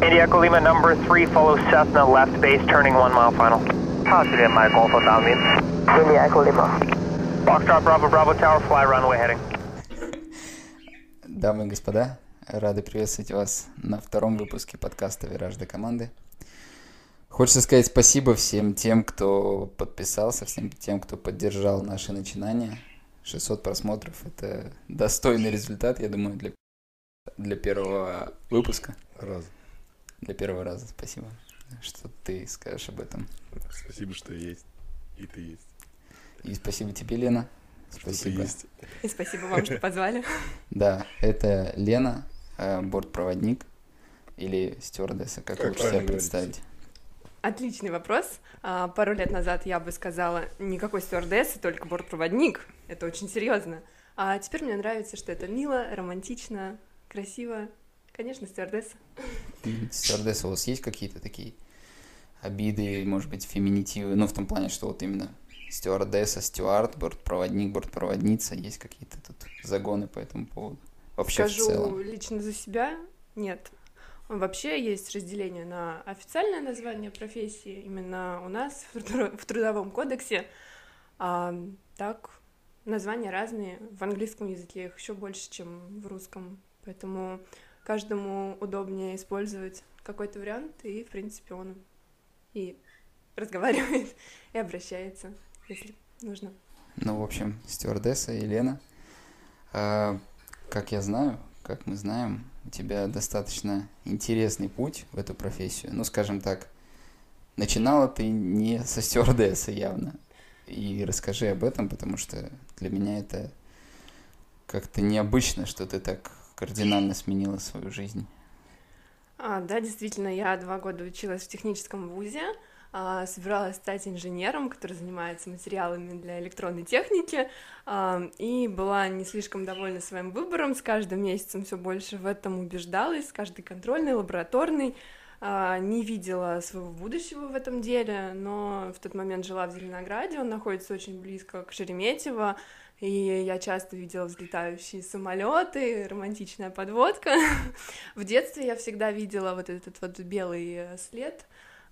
India Echo Lima number 3, follow Cessna left base, turning 1 mile final. Positive, Mike Alpha downwind. India Echo Lima. Foxtrot Bravo Bravo Tower, fly runway heading. Дамы и господа, рады приветствовать вас на втором выпуске подкаста «Вираж до команды». Хочется сказать спасибо всем тем, кто подписался, всем тем, кто поддержал наши начинания. 600 просмотров – это достойный результат, я думаю, для, для первого выпуска. Раз. Для первого раза спасибо, что ты скажешь об этом. Спасибо, что есть. И ты есть. И спасибо тебе, Лена. Что ты Спасибо. есть. И спасибо вам, что позвали. Да, это Лена, э, бортпроводник или стюардесса, как, Как лучше себя правильно представить? Отличный вопрос. А, Пару лет назад я бы сказала, никакой стюардессы, только бортпроводник. Это очень серьезно. А теперь мне нравится, что это мило, романтично, красиво. Конечно, стюардесса. Стюардесса, у вас есть какие-то такие обиды, может быть, феминитивы? Ну, в том плане, что вот именно стюардесса, стюард, бортпроводник, бортпроводница, есть какие-то тут загоны по этому поводу? Вообще в Скажу целом. лично за себя, нет. Вообще есть разделение на официальное название профессии, именно у нас в в Трудовом кодексе. А, так, названия разные. В английском языке их еще больше, чем в русском. Поэтому каждому удобнее использовать какой-то вариант, и, в принципе, он и разговаривает, и обращается, если нужно. Ну, в общем, стюардесса Елена, а, как я знаю, как мы знаем, у тебя достаточно интересный путь в эту профессию. Ну, скажем так, начинала ты не со стюардессы явно. И расскажи об этом, потому что для меня это как-то необычно, что ты так кардинально сменила свою жизнь. А, да, действительно, я два года училась в техническом вузе, а, собиралась стать инженером, который занимается материалами для электронной техники, а, и была не слишком довольна своим выбором, с каждым месяцем все больше в этом убеждалась, с каждой контрольной, лабораторной, а, не видела своего будущего в этом деле, но в тот момент жила в Зеленограде, он находится очень близко к Шереметьево, и я часто видела взлетающие самолеты, романтичная подводка. В детстве я всегда видела вот этот вот белый э, след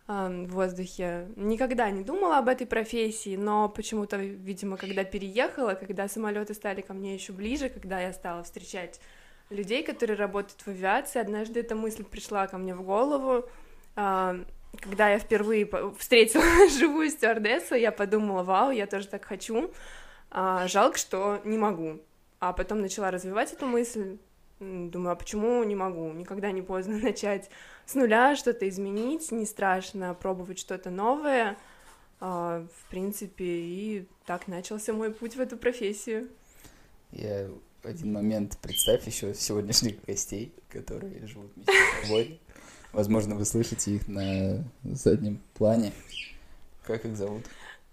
а, в воздухе. Никогда не думала об этой профессии, но почему-то, видимо, когда переехала, когда самолеты стали ко мне еще ближе, когда я стала встречать людей, которые работают в авиации, однажды эта мысль пришла ко мне в голову. А, Когда я впервые встретила живую стюардессу, я подумала, вау, я тоже так хочу. А, жалко, что не могу. А потом начала развивать эту мысль. Думаю, а почему не могу? Никогда не поздно начать с нуля, что-то изменить, не страшно пробовать что-то новое. А, в принципе, и так начался мой путь в эту профессию. Я один момент представь еще сегодняшних гостей, которые живут вместе с тобой. Возможно, вы слышите их на заднем плане. Как их зовут?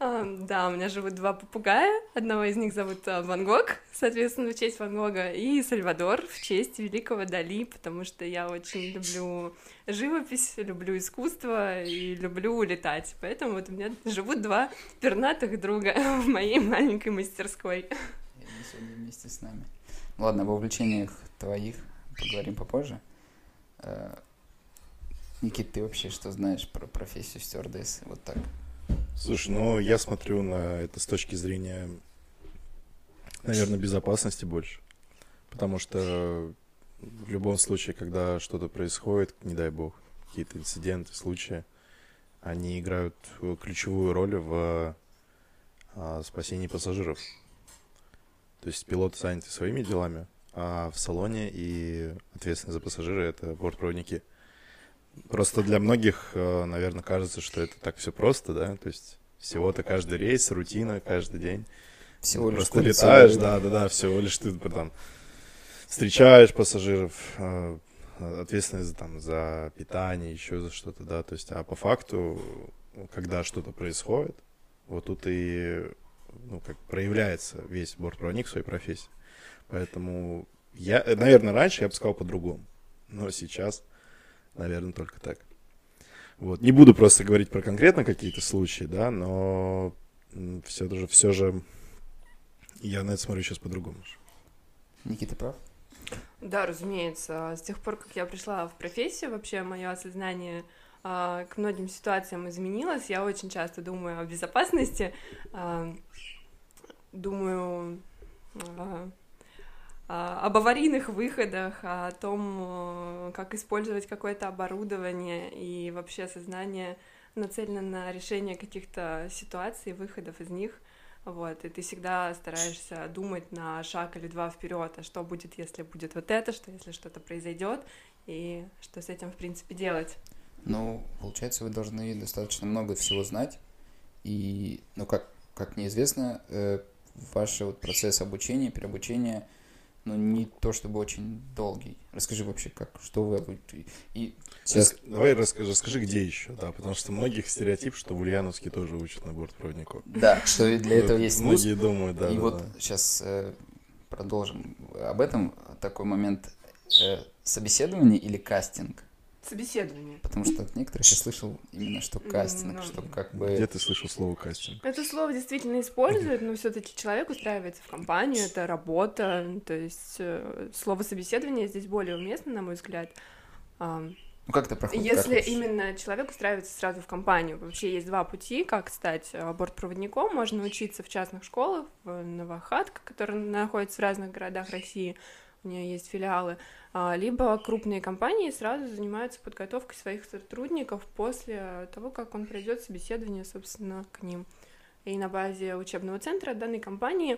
Да, у меня живут два попугая. Одного из них зовут а, Ван Гог, соответственно, в честь Ван Гога, и Сальвадор в честь великого Дали, потому что я очень люблю живопись, люблю искусство и люблю летать. Поэтому вот у меня живут два пернатых друга в моей маленькой мастерской. Они сегодня вместе с нами. Ладно, об увлечениях твоих поговорим попозже. Э, Никит, ты вообще что знаешь про профессию стюардессы? Вот так. Слушай, ну я смотрю на это с точки зрения, наверное, безопасности больше. Потому что в любом случае, когда что-то происходит, не дай бог, какие-то инциденты, случаи, они играют ключевую роль в а, спасении пассажиров. То есть пилоты заняты своими делами, а в салоне и ответственность за пассажира это бортпроводники. Просто для многих, э, наверное, кажется, что это так все просто, да, то есть всего-то каждый рейс, рутина каждый день. Всего лишь Просто летаешь, да, да, да, всего лишь ты там встречаешь пассажиров, э, ответственность за, там, за питание, еще за что-то, да, то есть, а по факту, когда что-то происходит, вот тут и, ну, как проявляется весь бортпроводник в своей профессии. Поэтому я, э, наверное, раньше я бы сказал по-другому, но сейчас, наверное, только так. Вот. Не буду просто говорить про конкретно какие-то случаи, да, но все же, все же я на это смотрю сейчас по-другому. Никита прав? Да, разумеется. С тех пор, как я пришла в профессию, вообще мое осознание а, к многим ситуациям изменилось. Я очень часто думаю о безопасности, а, думаю а, об аварийных выходах, о том, как использовать какое-то оборудование и вообще сознание нацелено на решение каких-то ситуаций, выходов из них. Вот, и ты всегда стараешься думать на шаг или два вперед, а что будет, если будет вот это, что если что-то произойдет, и что с этим, в принципе, делать. Ну, получается, вы должны достаточно много всего знать, и, ну, как, как мне известно, э, ваш вот процесс обучения, переобучения — но не то чтобы очень долгий. Расскажи вообще, как, что вы... И сейчас... Давай расскажи, расскажи, где еще, да, потому что многих стереотип, что в Ульяновске тоже учат на бортпроводников. Да, что для этого есть Многие думают, да. И вот сейчас э, продолжим об этом. Такой момент э, собеседование или кастинг? Собеседование. Потому что от некоторых я слышал именно, что кастинг, ну, что как бы... Где ты слышал слово кастинг? Это слово действительно используют, но все таки человек устраивается в компанию, это работа, то есть э, слово собеседование здесь более уместно, на мой взгляд. Ну, как это проходит? Если как именно человек устраивается сразу в компанию, вообще есть два пути, как стать э, бортпроводником. Можно учиться в частных школах, в Новохатка, которая находится в разных городах России, у нее есть филиалы, а, либо крупные компании сразу занимаются подготовкой своих сотрудников после того, как он пройдет собеседование, собственно, к ним. И на базе учебного центра данной компании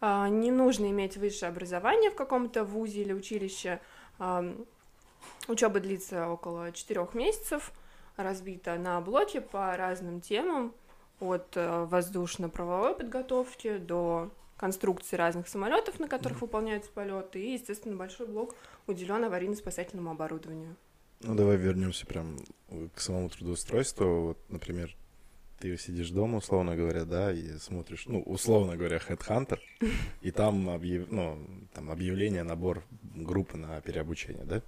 а, не нужно иметь высшее образование в каком-то вузе или училище. Учеба длится около четырех месяцев, разбита на блоки по разным темам, от э, воздушно-правовой подготовки до конструкции разных самолетов, на которых выполняются полеты, и, естественно, большой блок уделен аварийно-спасательному оборудованию. Ну, давай вернемся прям к самому трудоустройству. Вот, например, ты сидишь дома, условно говоря, да, и смотришь, ну, условно говоря, Headhunter, и там, объяв... ну, там объявление, набор группы на переобучение, да?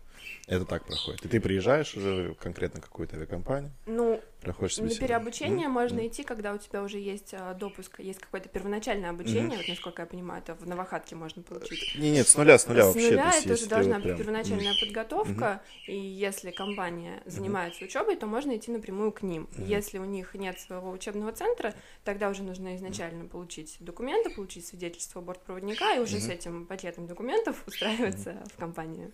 Это так проходит. И ты приезжаешь уже конкретно какую-то авиакомпанию, ну, проходишь На переобучение mm-hmm. можно mm-hmm. идти, когда у тебя уже есть а, допуск, есть какое-то первоначальное обучение, mm-hmm. вот насколько я понимаю, это в Новохатке можно получить. Не, нет, с нуля, с нуля с вообще. С нуля это уже должна быть прям... первоначальная mm-hmm. подготовка, mm-hmm. и если компания занимается mm-hmm. учебой, то можно идти напрямую к ним. Mm-hmm. Если у них нет своего учебного центра, тогда уже нужно изначально mm-hmm. получить документы, получить свидетельство бортпроводника, и уже mm-hmm. с этим пакетом документов устраиваться mm-hmm. в компанию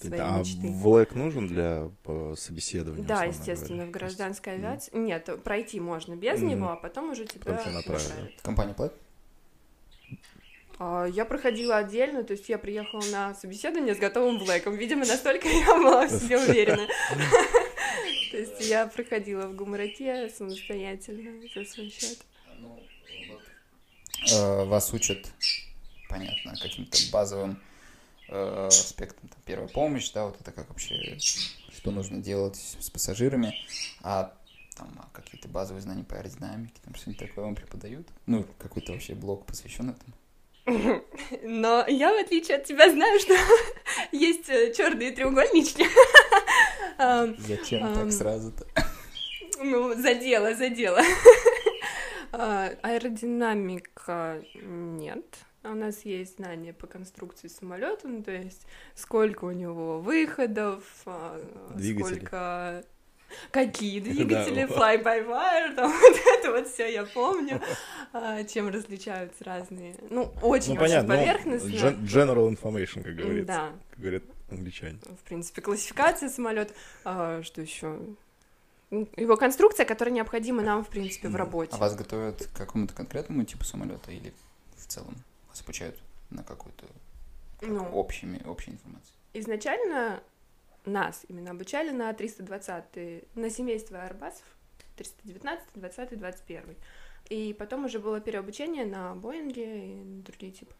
своей а мечты. ВЛЭК нужен для собеседования? Да, естественно, говоря. в гражданской авиации. Mm. Нет, пройти можно без mm. него, а потом уже тебя направят. Компания платит? Я проходила отдельно, то есть я приехала на собеседование с готовым блэком. Видимо, настолько я была в себе уверена. То есть я проходила в гумороте самостоятельно за свой счет. Ну, э, вас учат, понятно, каким-то базовым э, аспектом, там, первая помощь, да, вот это как вообще, что нужно делать с пассажирами, а там а какие-то базовые знания по аэродинамике, там что-нибудь такое вам преподают? Ну, какой-то вообще блок посвящен этому? Но я, в отличие от тебя, знаю, что есть э, черные треугольнички. Зачем так сразу-то? Ну, задела, задела. А, аэродинамика нет. У нас есть знания по конструкции самолета, ну, то есть сколько у него выходов, а, двигатели. сколько какие двигатели, fly-by-wire, там вот это вот все я помню, а, чем различаются разные, ну, очень, ну, очень поверхностно. Ну, general information, как говорится, да. как говорят англичане. В принципе, классификация самолета, а, что еще? Его конструкция, которая необходима нам, в принципе, в работе. А вас готовят к какому-то конкретному типу самолета или в целом? Вас обучают на какую-то ну, общими, общей информацией? Изначально нас именно обучали на 320 на семейство Арбасов, 319, 20, 21. И потом уже было переобучение на Боинге и другие типы.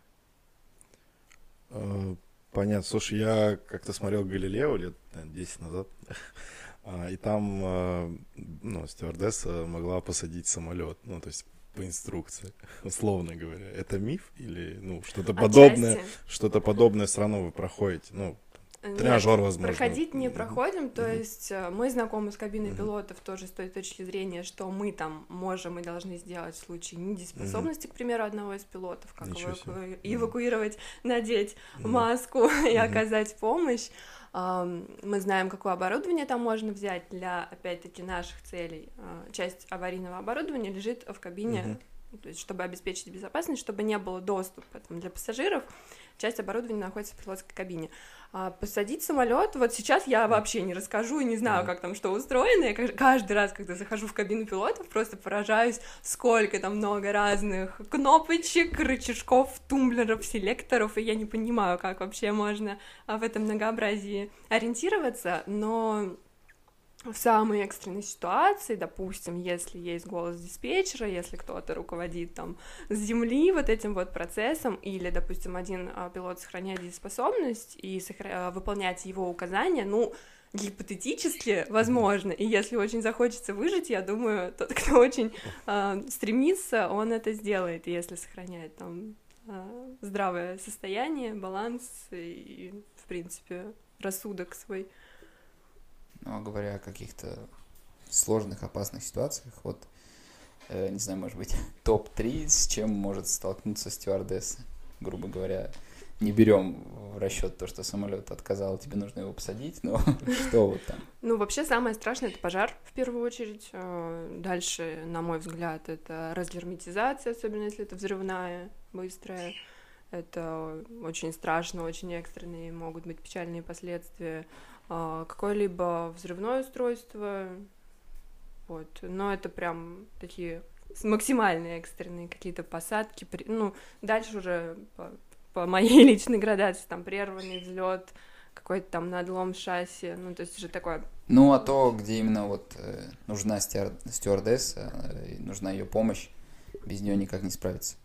А, понятно. Слушай, я как-то смотрел Галилео лет 10 назад, а, и там а, ну, стюардесса могла посадить самолет. Ну, то есть по инструкции, условно говоря. Это миф или ну что-то подобное, что-то подобное все равно вы проходите, ну Тренажер, возможно. Проходить не проходим, то есть э, мы знакомы с кабиной пилотов тоже с той точки зрения, что мы там можем и должны сделать в случае недееспособности, к примеру, одного из пилотов, как эваку... эвакуировать, надеть маску и оказать помощь. Мы знаем, какое оборудование там можно взять для, опять-таки, наших целей. А, часть аварийного оборудования лежит в кабине, то есть чтобы обеспечить безопасность, чтобы не было доступа там, для пассажиров часть оборудования находится в пилотской кабине. А посадить самолет, вот сейчас я вообще не расскажу и не знаю, как там что устроено. Я каждый раз, когда захожу в кабину пилотов, просто поражаюсь, сколько там много разных кнопочек, рычажков, тумблеров, селекторов, и я не понимаю, как вообще можно в этом многообразии ориентироваться, но в самой экстренной ситуации, допустим, если есть голос диспетчера, если кто-то руководит там с земли вот этим вот процессом, или, допустим, один а, пилот сохраняет дееспособность и сохра... выполнять его указания, ну, гипотетически возможно, и если очень захочется выжить, я думаю, тот, кто очень э, стремится, он это сделает, если сохраняет там э, здравое состояние, баланс и, в принципе, рассудок свой. Ну, а говоря о каких-то сложных, опасных ситуациях, вот, э, не знаю, может быть, топ-3, с чем может столкнуться стюардесса, грубо говоря, не берем в расчет то, что самолет отказал, тебе нужно его посадить, но что вот там? Ну, вообще самое страшное это пожар в первую очередь. Э, дальше, на мой взгляд, это разгерметизация, особенно если это взрывная, быстрая. Это очень страшно, очень экстренные, могут быть печальные последствия. А, какое-либо взрывное устройство, вот, но это прям такие максимальные экстренные какие-то посадки, ну, дальше уже по, по моей личной градации, там, прерванный взлет, какой-то там надлом шасси, ну, то есть уже такое... Ну, а то, где именно вот э, нужна стюар... стюардесса, э, нужна ее помощь, без нее никак не справиться.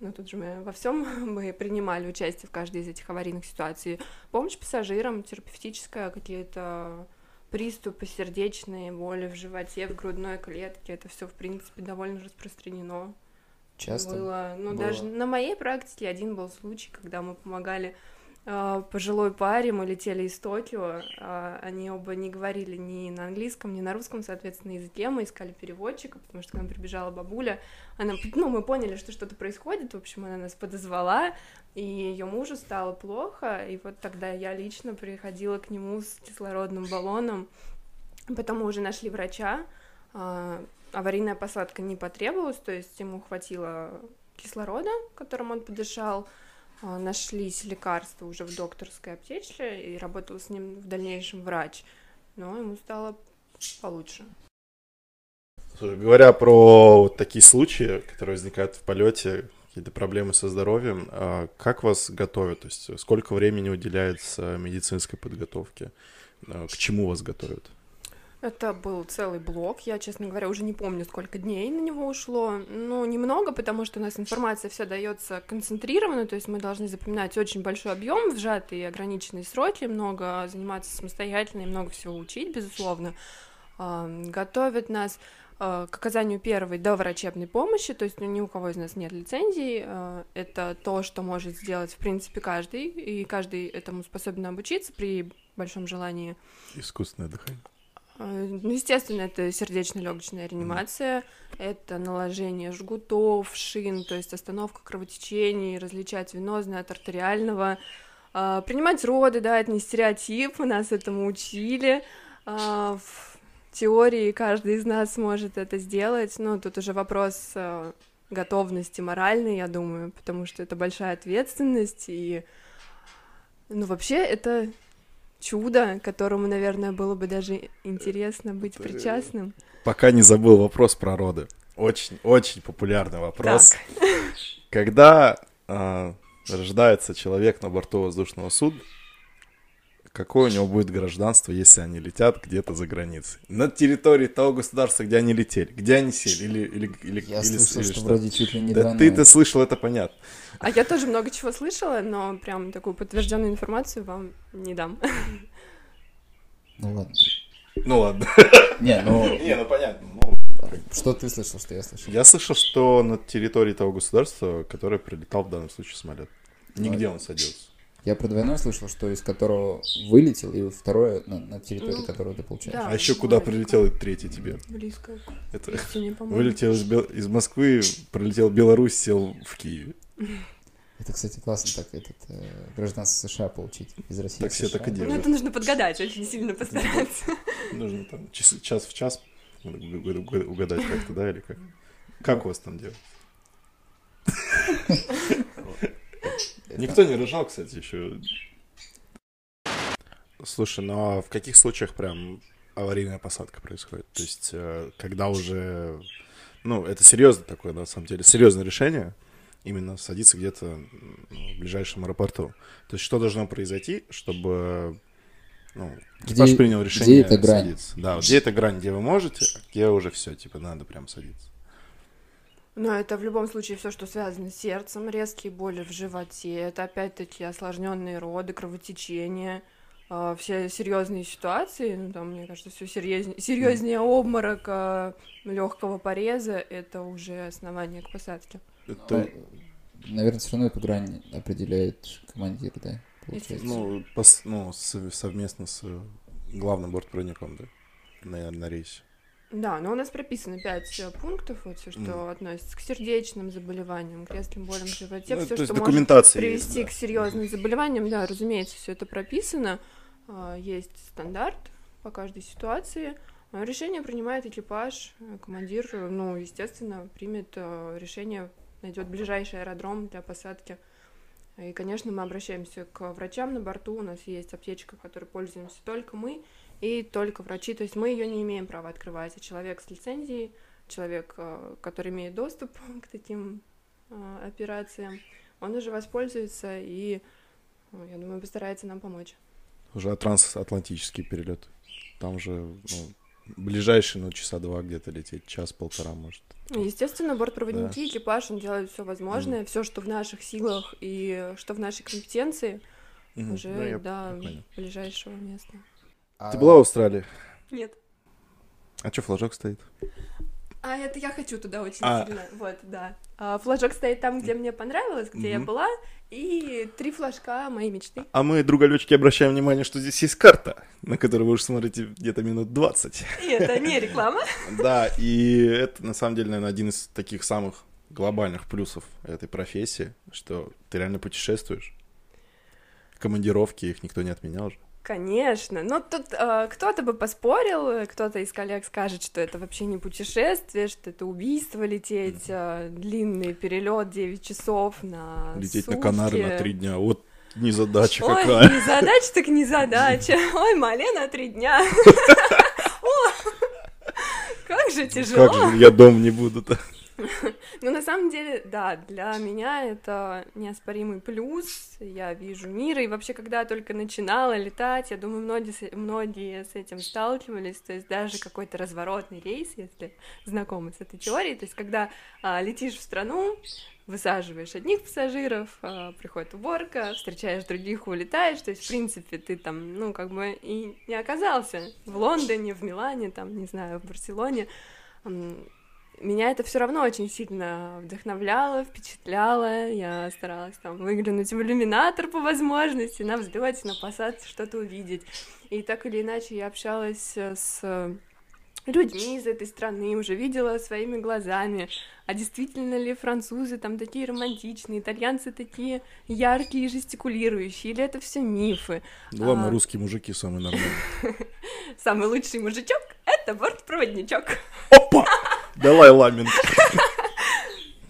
Ну, тут же мы во всем мы принимали участие в каждой из этих аварийных ситуаций. Помощь пассажирам, терапевтическая, какие-то приступы сердечные, боли в животе, в грудной клетке, это все в принципе довольно распространено. Часто было. Ну, было. даже на моей практике один был случай, когда мы помогали пожилой паре, мы летели из Токио, а, они оба не говорили ни на английском, ни на русском, соответственно, языке, мы искали переводчика, потому что к нам прибежала бабуля, она, ну, мы поняли, что что-то происходит, в общем, она нас подозвала, и ее мужу стало плохо, и вот тогда я лично приходила к нему с кислородным баллоном, потом мы уже нашли врача, а, аварийная посадка не потребовалась, то есть ему хватило кислорода, которым он подышал, а, нашлись лекарства уже в докторской аптечке, и работал с ним в дальнейшем врач, но ему стало получше. Слушай, говоря про вот такие случаи, которые возникают в полете, какие-то проблемы со здоровьем, а как вас готовят? То есть сколько времени уделяется медицинской подготовке? А, к чему вас готовят? Это был целый блок. Я, честно говоря, уже не помню, сколько дней на него ушло. Ну, немного, потому что у нас информация вся дается концентрированно, то есть мы должны запоминать очень большой объем в сжатые ограниченные сроки, много заниматься самостоятельно и много всего учить, безусловно. Готовят нас а, к оказанию первой доврачебной помощи, то есть ну, ни у кого из нас нет лицензии, а, это то, что может сделать, в принципе, каждый, и каждый этому способен обучиться при большом желании. Искусственное дыхание. Э, естественно, это сердечно-легочная реанимация, это наложение жгутов, шин, то есть остановка кровотечений, различать венозное от артериального, а, принимать роды, да, это не стереотип, нас этому учили. А, в теории каждый из нас может это сделать, но тут уже вопрос э, готовности моральной, я думаю, потому что это большая ответственность, и, ну, вообще, это чудо, которому, наверное, было бы даже интересно быть причастным. Пока не забыл вопрос про роды. Очень, очень популярный вопрос. Так. Когда э, рождается человек на борту воздушного судна, какое у него будет гражданство, если они летят где-то за границей. На территории того государства, где они летели, где они сели, или, или, или, Я или, слышал, или что, что вроде чуть ли не Да ты-то слышал, это понятно. А я тоже много чего слышала, но прям такую подтвержденную информацию вам не дам. Ну ладно. Ну ладно. Не, ну... Не, ну понятно. Ну, что ты слышал, что я слышал? Я слышал, что на территории того государства, которое прилетал в данном случае самолет. Нигде он садился. Я про двойной слышал, что из которого вылетел, и второе на, на территории Ну, которого ты получаешь. да. А еще куда прилетел этот третий тебе? Близко Это истине, вылетел из, Бел- из Москвы, пролетел в Беларусь, сел в Киеве. Это, кстати, классно так этот э, гражданство США получить из России. Так все так и Ну, делают. это нужно подгадать, очень сильно постараться. Нужно там час, час в час уг- уг- угадать как-то, да, или как? Как у вас там делают? Никто не рожал, кстати, еще. Слушай, ну а в каких случаях прям аварийная посадка происходит? То есть, э, когда уже... Ну, это серьезно такое, на самом деле, серьезное решение, именно садиться где-то в ближайшем аэропорту. То есть, что должно произойти, чтобы ну, экипаж Где- принял где решение эта грань? садиться? Да, где эта грань, где вы можете, а где уже все, типа, надо прям садиться. Но это в любом случае все, что связано с сердцем, резкие боли в животе, это опять-таки осложненные роды, кровотечение, а, все серьезные ситуации, ну там, мне кажется, все серьезнее, серьезнее обморока, легкого пореза, это уже основание к посадке. Это, Наверное, все равно эту грань определяет командир, да? Получается. ну, пос- ну, сов- совместно с э, главным бортпроводником, да, на, на рейсе. Да, но у нас прописано пять э, пунктов, вот все, что Мгм. относится к сердечным заболеваниям, к резким болям в животе, Ну, все, что может привести есть, к да. серьезным заболеваниям, да, разумеется, все это прописано. А, Есть стандарт по каждой ситуации. А Решение принимает экипаж, э, командир, ну, естественно, примет э, решение, найдет ближайший аэродром для посадки. И, конечно, мы обращаемся к врачам на борту. У нас есть аптечка, которой пользуемся только мы и только врачи. То есть мы ее не имеем права открывать. А человек с лицензией, человек, э, который имеет доступ к таким э, операциям, он уже воспользуется и, ну, я думаю, постарается нам помочь. Уже трансатлантический перелет. Там же, ну, ближайший, ну, часа два где-то лететь, час-полтора, может. Ну, Естественно, бортпроводники, экипаж, он делает все возможное, все, что в наших силах и что в нашей компетенции, Мгм. уже Да, до понял. ближайшего места. А Ты была в Австралии? Нет. А что флажок стоит? А это я хочу туда очень А. сильно. Вот, да. А, флажок стоит там, где мне понравилось, где я Мгм. была, и три флажка моей мечты. А мы, другалечки, обращаем внимание, что здесь есть карта, на которую вы уже смотрите где-то минут 20. И это не реклама. Да, и это, на самом деле, наверное, один из таких самых глобальных плюсов этой профессии, что ты реально путешествуешь. Командировки, их никто не отменял же. Конечно. Но тут э, кто-то бы поспорил, э, кто-то из коллег скажет, что это вообще не путешествие, что это убийство лететь, э, длинный перелет 9 часов на Лететь на сутки. Канары на три дня. Вот незадача Ой, какая. не задача, так не задача. Ой, Малена, три дня. О, Как же тяжело. Как же я дом не буду-то? Ну, на самом деле, да, для меня это неоспоримый плюс. Я вижу мир, и вообще, когда я только начинала летать, я думаю, многие многие с этим сталкивались, то есть даже какой-то разворотный рейс, если знакомы с этой теорией, то есть когда а, летишь в страну, высаживаешь одних пассажиров, а, приходит уборка, встречаешь других, улетаешь, то есть, в принципе, ты там, ну, как бы и не оказался в Лондоне, в Милане, там, не знаю, в Барселоне, меня это все равно очень сильно вдохновляло, впечатляло. Я старалась там выглянуть в иллюминатор по возможности, на взлете, на посадке что-то увидеть. И так или иначе я общалась э, с людьми из этой страны, уже видела своими глазами, а действительно ли французы там такие романтичные, итальянцы такие яркие и жестикулирующие, или это все мифы. Главное, А. русские мужики самые нормальные. Самый лучший мужичок — это бортпроводничок. Опа! Давай ламент.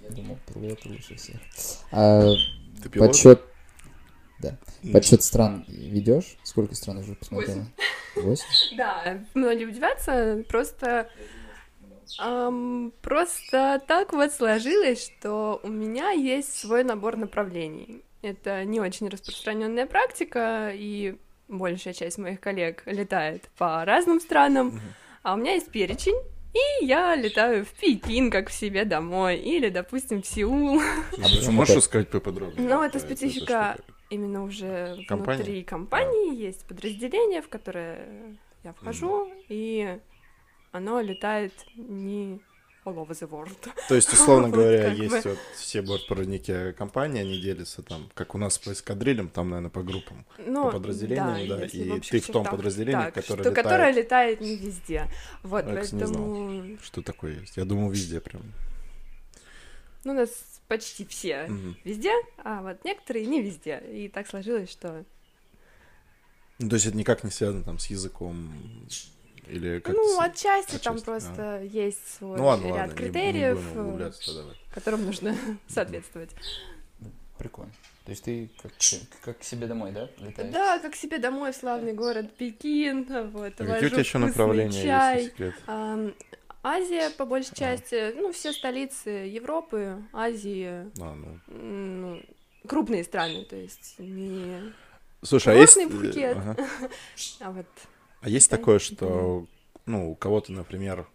Я думал, пилот лучше всех. А, Ты пилот? подсчет, да, подсчет стран ведешь? Сколько стран уже посмотрела? Восемь. Да, многие удивятся, просто... ам, просто так вот сложилось, что у меня есть свой набор направлений. Это не очень распространенная практика, и большая часть моих коллег летает по разным странам, Мгм. а у меня есть перечень, и я летаю в Пекин, как к себе домой, или, допустим, в Сеул. Слушай, почему а можешь так? рассказать поподробнее? Ну, это специфика именно уже Компания? внутри компании есть подразделение, в которое я вхожу, и оно летает не all over the world. То есть, условно Вот говоря, как есть бы. вот все бортпроводники компании, они делятся там, как у нас по эскадрильям, там, наверное, по группам. Ну, подразделениям, да, если и ты в том чертах подразделении, так, которое что, летает. которое летает не везде. Вот, Я, кстати, не знал. поэтому... Что такое есть? Я думал, везде прям. Ну, у нас почти все Мгм. везде, а вот некоторые не везде. И так сложилось, что... Ну, то есть это никак не связано там с языком или как ну, отчасти, там отчасти, просто есть свой Ну ладно, ряд ладно, не- критериев, не, э, это. которым нужно соответствовать. Прикольно. То есть ты как, как к себе домой, да, летаешь? Да, как себе домой в славный город Пекин, вот, А какие у тебя еще направления чай. есть, секрет? Ам, Азия, по большей А. части, ну, все столицы Европы, Азии, А, ну. ну, крупные страны, то есть не... Слушай, а есть... Курортный Пхукет. ага. А вот А есть Да, такое, что, ну, у кого-то, например,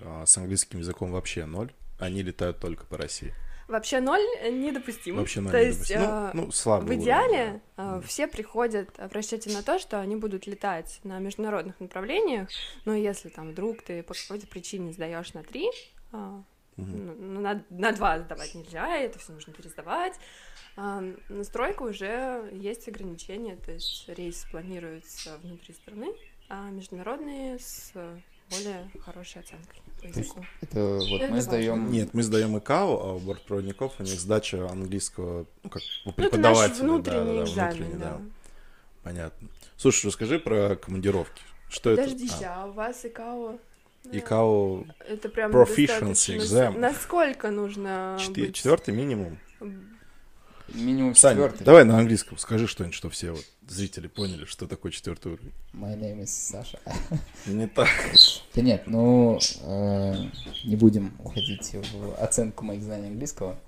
а, с английским языком вообще ноль, они летают только по России. вообще ноль недопустимо. Вообще ноль То не есть, допустим. а, Ну, ну, слабый В уровень, идеале да. э, все приходят в расчете на то, что они будут летать на международных направлениях, но если там вдруг ты по какой-то причине сдаешь на три, а, Мгм. ну, на, на два сдавать нельзя, это все нужно пересдавать. А, настройка уже есть ограничения, то есть рейс планируется внутри страны, а международные с более хорошей оценкой по есть языку. Это вот Это мы сдаем... Нет, мы сдаем ИКАО, а у бортпроводников у них сдача английского, ну, как у Ну, это наш преподавателя. внутренний да, да, да, экзамен, внутренний, да. Понятно. Слушай, расскажи про командировки. Что Подождите, это? а у вас ИКАО? А, ИКАО Это прям Proficiency exam. Насколько нужно четы- быть? четвертый минимум. Минимум Саня, четвертый. давай на английском скажи что-нибудь, что все вот зрители поняли, что такое четвертый уровень. My name is Саша. Не так. Да нет, ну, э, не будем уходить в оценку моих знаний английского.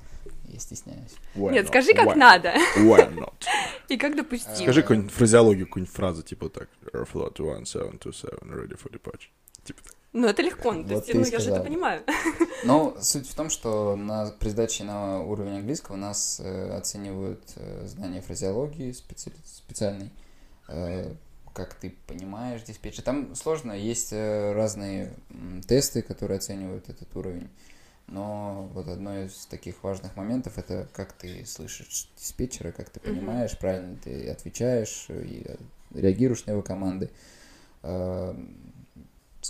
Я стесняюсь. Why Нет, not? скажи, как Why? надо. Why not? И как допустимо. Скажи какую-нибудь фразеологию, какую-нибудь фразу, типа так. Airflow 1727, ready for departure. Типа так. Ну, это легко, ну, то Вот есть, ну, и я же это понимаю. Но суть в том, что на, при сдаче на уровень английского нас э, оценивают э, знания фразеологии специ- специальной, э, как ты понимаешь диспетчер. Там сложно, есть э, разные м, тесты, которые оценивают этот уровень. Но вот одно из таких важных моментов это как ты слышишь диспетчера, как ты понимаешь, правильно ты отвечаешь и э, реагируешь на его команды. Э,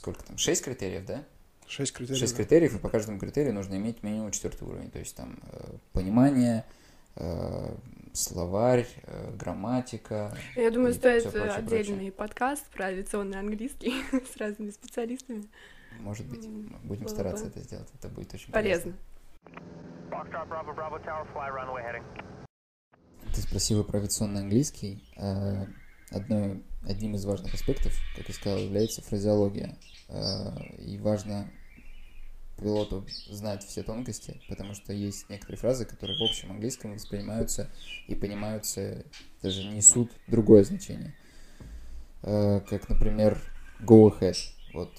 Сколько там? Шесть критериев, да? Шесть критериев. Шесть да? критериев, и по каждому критерию нужно иметь минимум четвертый уровень. То есть там э, понимание, э, словарь, э, грамматика. Я думаю, стоит прочее, отдельный прочее. подкаст про авиационный английский с разными специалистами. Может быть, будем было стараться бы это сделать. Это будет очень Полезно. Heading. Ты спросила про авиационный английский. Одно, одним из важных аспектов, как я сказал, является фразеология. Э, И важно пилоту знать все тонкости, потому что есть некоторые фразы, которые в общем английском воспринимаются и понимаются, даже несут другое значение. Э, Как, например, go ahead. Вот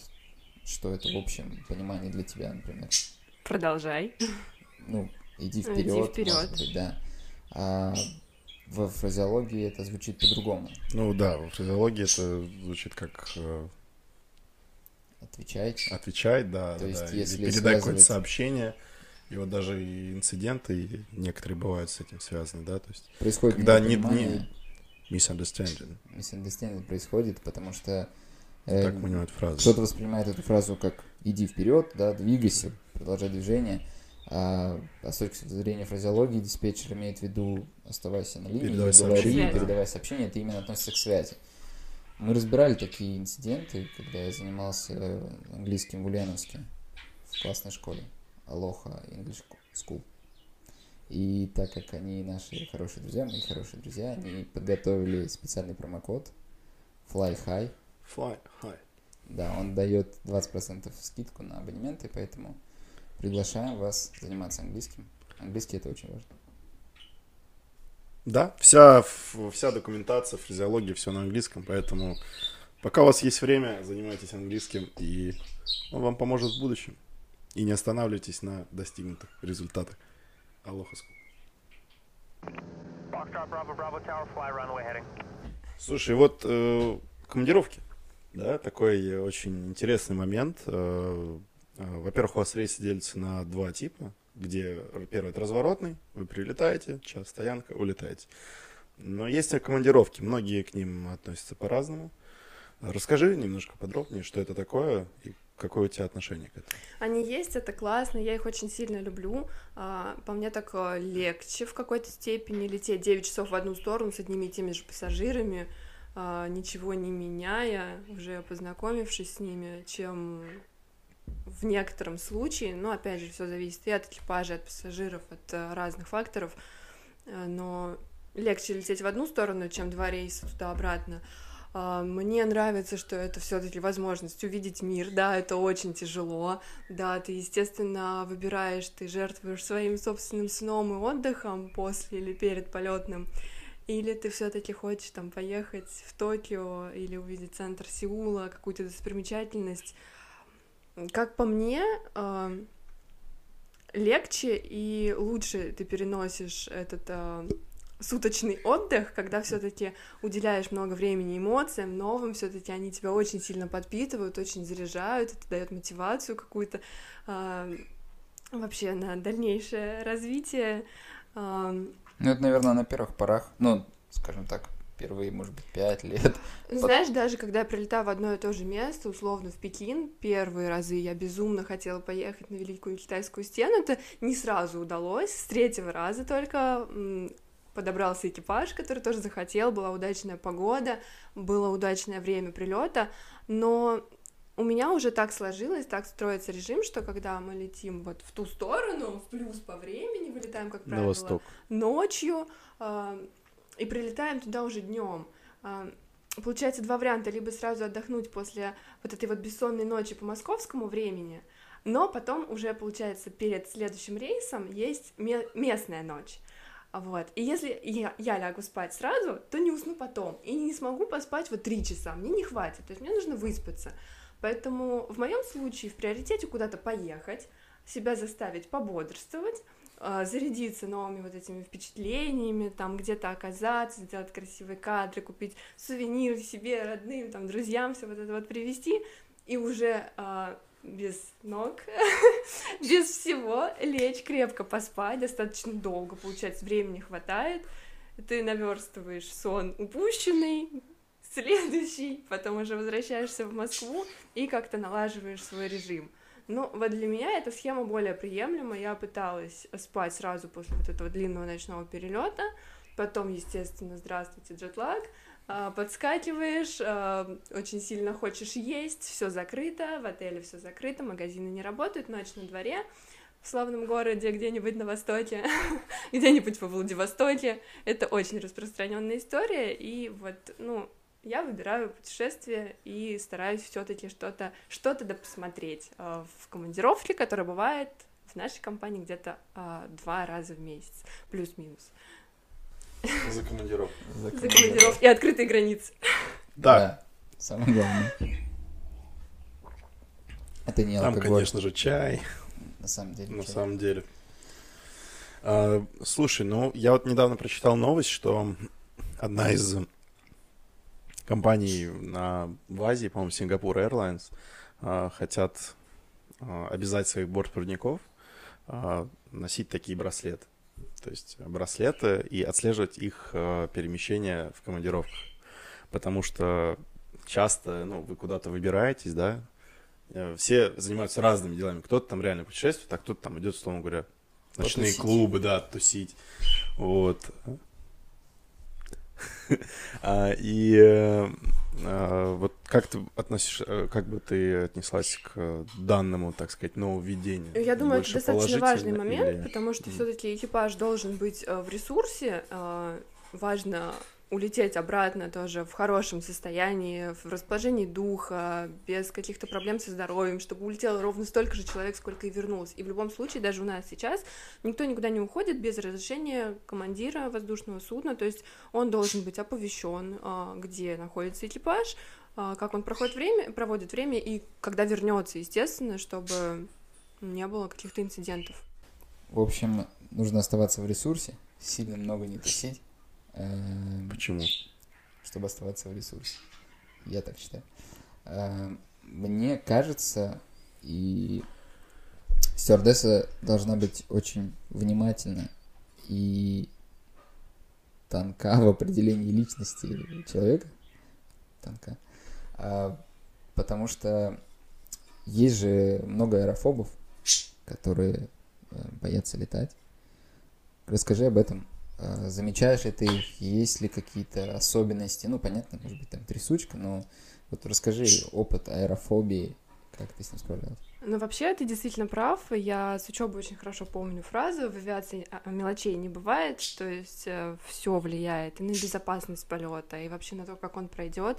что это в общем понимании для тебя, например. Продолжай. Ну, иди Иди вперед, может быть, да. А во фразеологии это звучит по-другому. Ну да, в фразеологии это звучит как э, Отвечайте. отвечай, да, То да, есть, да, или если какое-то связывать- сообщение. И вот даже и инциденты и некоторые бывают с этим связаны, да, то есть Происходит Когда не- недопонимание, misunderstanding, misunderstanding происходит, потому что не э, так понимают фразы. кто-то воспринимает эту фразу как иди вперед, да, двигайся, продолжай движение. А, а с точки зрения фразеологии диспетчер имеет в виду оставайся на линии, Передавай говори, сообщение, да. передавай сообщение, это именно относится к связи. Мы разбирали такие инциденты, когда я занимался английским в Ульяновске в классной школе Aloha English School. И так как они наши хорошие друзья, мои хорошие друзья, они подготовили специальный промокод Fly High. Fly high. Да, он дает 20% скидку на абонементы, поэтому приглашаем вас заниматься английским. Английский это очень важно. Да, вся, вся документация, фразеология, все на английском, поэтому пока у вас есть время, занимайтесь английским, и он вам поможет в будущем. И не останавливайтесь на достигнутых результатах. Алоха. Слушай, вот э, командировки, да, такой очень интересный момент. Э, Во-первых, у вас рейсы делятся на два типа, где первый это разворотный, вы прилетаете, час стоянка, улетаете. Но есть командировки, многие к ним относятся по-разному. Расскажи немножко подробнее, что это такое и какое у тебя отношение к этому. Они есть, это классно, я их очень сильно люблю. А, По мне так э, легче в какой-то степени лететь 9 часов в одну сторону с одними и теми же пассажирами, а, ничего не меняя, уже познакомившись с ними, чем в некотором случае, но опять же, все зависит и от экипажа, и от пассажиров, от э, разных факторов, Э, но легче лететь в одну сторону, чем два рейса туда-обратно. А, Мне нравится, что это все-таки возможность увидеть мир, да, это очень тяжело, да, ты, естественно, выбираешь, ты жертвуешь своим собственным сном и отдыхом после или перед полетным, или ты все-таки хочешь там поехать в Токио или увидеть центр Сеула, какую-то достопримечательность. Как по мне, а, легче и лучше ты переносишь этот а, суточный отдых, когда все-таки уделяешь много времени эмоциям, новым, все-таки они тебя очень сильно подпитывают, очень заряжают, это дает мотивацию какую-то а, вообще на дальнейшее развитие. А, Ну, это, наверное, на первых порах, ну, скажем так, первые, может быть, пять лет. Знаешь, даже когда я прилетаю в одно и то же место, условно в Пекин, первые разы я безумно хотела поехать на Великую Китайскую стену, это не сразу удалось, с третьего раза только подобрался экипаж, который тоже захотел, была удачная погода, было удачное время прилета, но у меня уже так сложилось, так строится режим, что когда мы летим вот в ту сторону, в плюс по времени, вылетаем, как На правило, восток. ночью а, и прилетаем туда уже днем. Получается два варианта: либо сразу отдохнуть после вот этой вот бессонной ночи по московскому времени, но потом уже получается перед следующим рейсом есть ме- местная ночь. А Вот. И если я, я лягу спать сразу, то не усну потом. И не смогу поспать вот три часа. Мне не хватит. То есть мне нужно выспаться. Поэтому в моем случае в приоритете куда-то поехать, себя заставить пободрствовать, а, зарядиться новыми вот этими впечатлениями, там где-то оказаться, сделать красивые кадры, купить сувениры себе, родным, там, друзьям, все вот это вот привезти, и уже а, без ног, без всего лечь, крепко поспать, достаточно долго, получается, времени хватает, ты наверстываешь сон упущенный, следующий, потом уже возвращаешься в Москву и как-то налаживаешь свой режим. Ну, вот для меня эта схема более приемлема. Я пыталась спать сразу после вот этого длинного ночного перелета. Потом, естественно, здравствуйте, джетлаг. А, Подскакиваешь, а, очень сильно хочешь есть, все закрыто, в отеле все закрыто, магазины не работают, ночь на дворе в славном городе где-нибудь на востоке, где-нибудь во Владивостоке. Это очень распространенная история, и вот, ну, я выбираю путешествие и стараюсь все-таки что-то что-то да посмотреть э, в командировке, которая бывает в нашей компании где-то э, два раза в месяц, плюс-минус. За командировку. За командировки и открытые границы. Да, Самое главное. Это не там, алкоголь, конечно же, чай, на самом деле. на чай. самом деле. А, слушай, ну, я вот недавно прочитал новость, что одна из компаний на, Азии, по-моему, Сингапур Airlines, а, хотят а, обязать своих бортпроводников а, носить такие браслеты. То есть браслеты и отслеживать их перемещение в командировках. Потому что часто, ну, вы куда-то выбираетесь, да, э, все занимаются разными делами. Кто-то там реально путешествует, а кто-то там идет, условно говоря, ночные Потусить. клубы, да, тусить. Вот. А, И э, а, вот как ты относишься, э, как бы ты отнеслась к данному, так сказать, нововведению? Я думаю, Больше это достаточно важный момент, или- потому что все-таки экипаж должен быть э, в ресурсе. Важно улететь обратно тоже в хорошем состоянии, в расположении духа, без каких-то проблем со здоровьем, чтобы улетело ровно столько же человек, сколько и вернулось. И в любом случае, даже у нас сейчас никто никуда не уходит без разрешения командира воздушного судна, то есть он должен быть оповещен, э, где находится экипаж, э, как он проходит время, проводит время и когда вернется, естественно, чтобы не было каких-то инцидентов. В общем, нужно оставаться в ресурсе, сильно много не тусить, Почему? чтобы оставаться в ресурсе. Я так считаю. Эм, Мне кажется, и Стюардесса должна быть очень внимательна и тонка в определении личности человека. Тонка. А, потому что есть же много аэрофобов, которые э, боятся летать. Расскажи об этом. А, замечаешь ли ты их? Есть ли какие-то особенности? Ну, понятно, может быть, там трясучка, но вот расскажи опыт аэрофобии, как ты с ним справлялась? Ну, вообще, ты действительно прав. Я с учебы очень хорошо помню фразу «в авиации а, мелочей не бывает», то есть э, все влияет и на безопасность полета, и вообще на то, как он пройдет.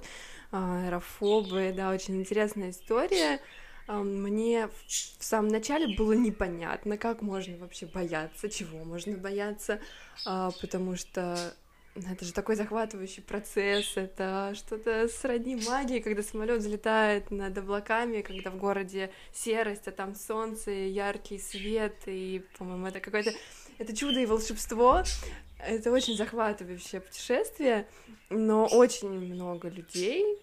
А, аэрофобы, да, очень интересная история. А, мне в самом начале было непонятно, как можно вообще бояться, чего можно бояться, потому что это же такой захватывающий процесс, это что-то сродни магии, когда самолет взлетает над облаками, когда в городе серость, а там солнце, яркий свет, и, по-моему, это какое-то... Это чудо и волшебство, это очень захватывающее путешествие, но очень много людей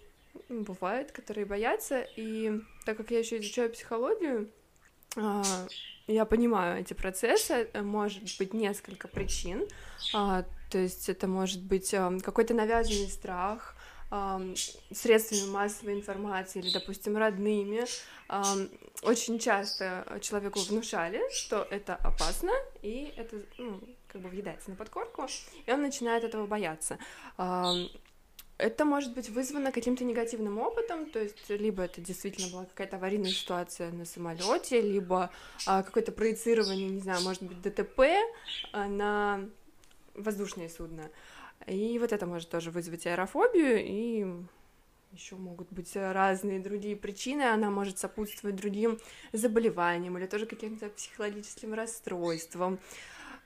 бывает, которые боятся, и так как я еще изучаю психологию, а, я понимаю эти процессы, может быть несколько причин, а, то есть это может быть какой-то навязанный страх, средствами массовой информации или, допустим, родными. Очень часто человеку внушали, что это опасно, и это ну, как бы въедается на подкорку, и он начинает этого бояться. Это может быть вызвано каким-то негативным опытом, то есть либо это действительно была какая-то аварийная ситуация на самолете, либо а, какое-то проецирование, не знаю, может быть ДТП а, на воздушные судна. И вот это может тоже вызвать аэрофобию, и еще могут быть разные другие причины, она может сопутствовать другим заболеваниям или тоже каким-то психологическим расстройствам.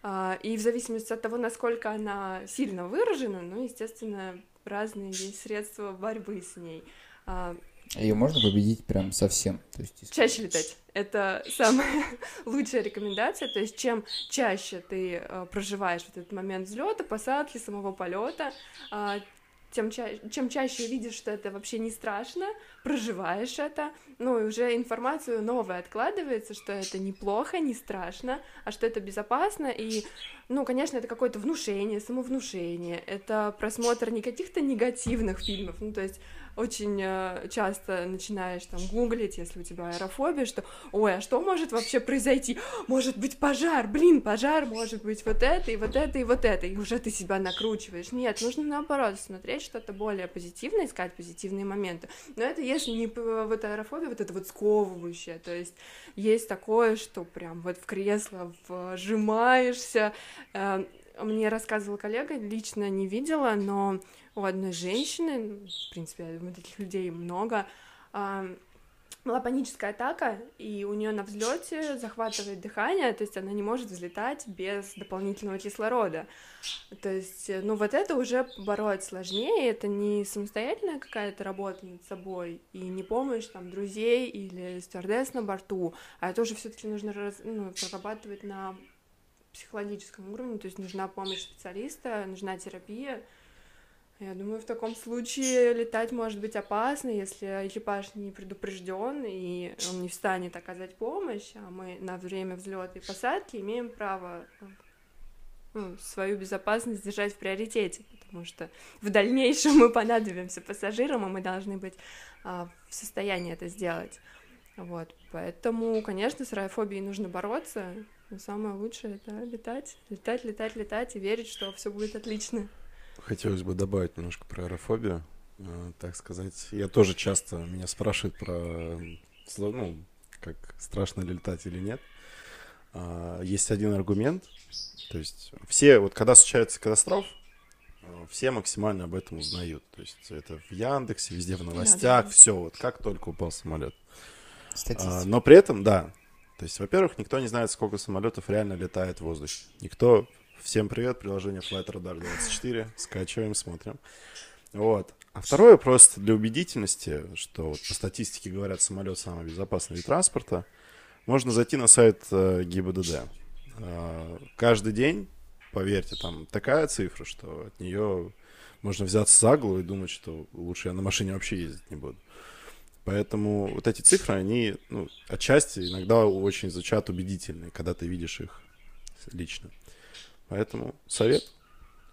А, и в зависимости от того, насколько она сильно выражена, ну, естественно, разные есть средства борьбы с ней. А, ее можно победить прям совсем. То есть... Чаще летать. Это самая лучшая рекомендация. То есть чем чаще ты э, проживаешь вот этот момент взлета, посадки, самого полета, э, тем ча- чем чаще видишь, что это вообще не страшно, проживаешь это, ну и уже информацию новая откладывается, что это неплохо, не страшно, а что это безопасно, и, ну, конечно, это какое-то внушение, самовнушение, это просмотр не каких-то негативных фильмов, ну, то есть очень э, часто начинаешь там гуглить, если у тебя аэрофобия, что, ой, а что может вообще произойти? Может быть пожар, блин, пожар, может быть вот это, и вот это, и вот это, и уже ты себя накручиваешь. Нет, нужно наоборот смотреть что-то более позитивное, искать позитивные моменты. Но это если не вот аэрофобия, вот это вот сковывающее, то есть есть такое, что прям вот в кресло вжимаешься, э, мне рассказывал коллега, лично не видела, но у одной женщины, в принципе, я думаю, таких людей много, была паническая атака, и у нее на взлете захватывает дыхание, то есть она не может взлетать без дополнительного кислорода. То есть, ну вот это уже бороть сложнее, это не самостоятельная какая-то работа над собой, и не помощь там друзей или стюардесс на борту, а это уже все таки нужно раз, ну, прорабатывать на психологическом уровне, то есть нужна помощь специалиста, нужна терапия, я думаю, в таком случае летать может быть опасно, если экипаж не предупрежден и он не встанет оказать помощь, а мы на время взлета и посадки имеем право ну, свою безопасность держать в приоритете, потому что в дальнейшем мы понадобимся пассажирам, и мы должны быть а, в состоянии это сделать. Вот, поэтому, конечно, с аэрофобией нужно бороться, но самое лучшее это летать, летать, летать, летать и верить, что все будет отлично. Хотелось бы добавить немножко про аэрофобию, э, так сказать. Я тоже часто меня спрашивают про, ну, как страшно ли летать или нет. А, есть один аргумент, то есть все, вот когда случается катастроф, э, все максимально об этом узнают. То есть это в Яндексе, везде в новостях, да, да. все, вот как только упал самолет. А, но при этом, да, то есть, во-первых, никто не знает, сколько самолетов реально летает в воздухе. Никто Всем привет, приложение Flight Radar 24. Скачиваем, смотрим. Вот. А второе просто для убедительности, что вот по статистике говорят, самолет самый безопасный вид транспорта, можно зайти на сайт э, ГИБДД. Э, каждый день, поверьте, там такая цифра, что от нее можно взяться за голову и думать, что лучше я на машине вообще ездить не буду. Поэтому вот эти цифры, они ну, отчасти иногда очень звучат убедительные, когда ты видишь их лично. Поэтому совет.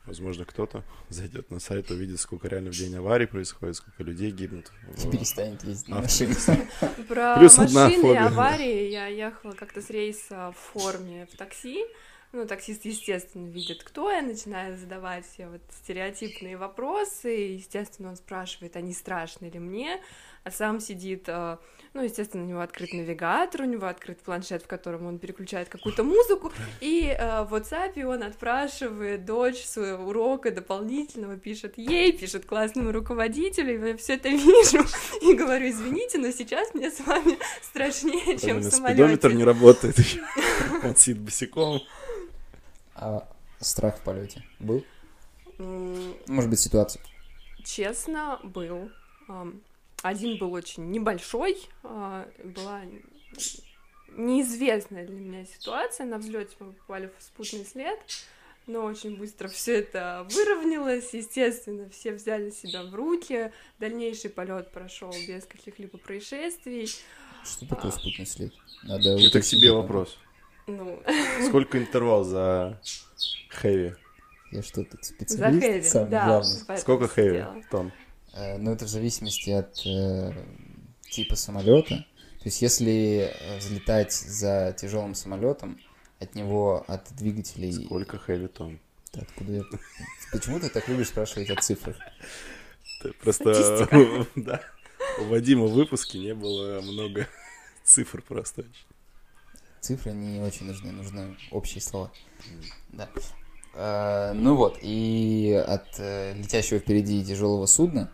Возможно, кто-то зайдет на сайт, увидит, сколько реально в день аварий происходит, сколько людей гибнут. И перестанет ездить на машине. Про Плюс машины и аварии я ехала как-то с рейса в форме в такси. Ну, таксист, естественно, видит, кто я, начинает задавать все вот стереотипные вопросы. И, естественно, он спрашивает, а не страшно ли мне? А сам сидит, э, ну, естественно, у него открыт навигатор, у него открыт планшет, в котором он переключает какую-то музыку, и э, в WhatsApp он отпрашивает дочь своего урока дополнительного, пишет ей, пишет классному руководителю, и я все это вижу, и говорю, извините, но сейчас мне с вами страшнее, чем в Особенно Спидометр самолете. не работает еще. Он сидит босиком. А страх в полете был? Может быть, ситуация. Честно, был. Один был очень небольшой, а, была неизвестная для меня ситуация. На взлете мы попали в спутный след, но очень быстро все это выровнялось. Естественно, все взяли себя в руки. Дальнейший полет прошел без каких-либо происшествий. Что такое спутный след? Надо Это к это. вопрос. Ну, Сколько интервал за хэви? Я что, тут за специалист? хэви, Самый да. главный? Сколько хэви дело. Э, Ну, это в зависимости от э, типа самолета. То есть, если э, взлетать за тяжелым самолетом, от него, от двигателей... Сколько хэви тонн? Да, Откуда я... Почему ты так любишь спрашивать о цифрах? Ты Просто, да, у Вадима в выпуске не было много цифр просто. Цифры не очень нужны, нужны общие слова. Да. Ну вот, и от летящего впереди тяжелого судна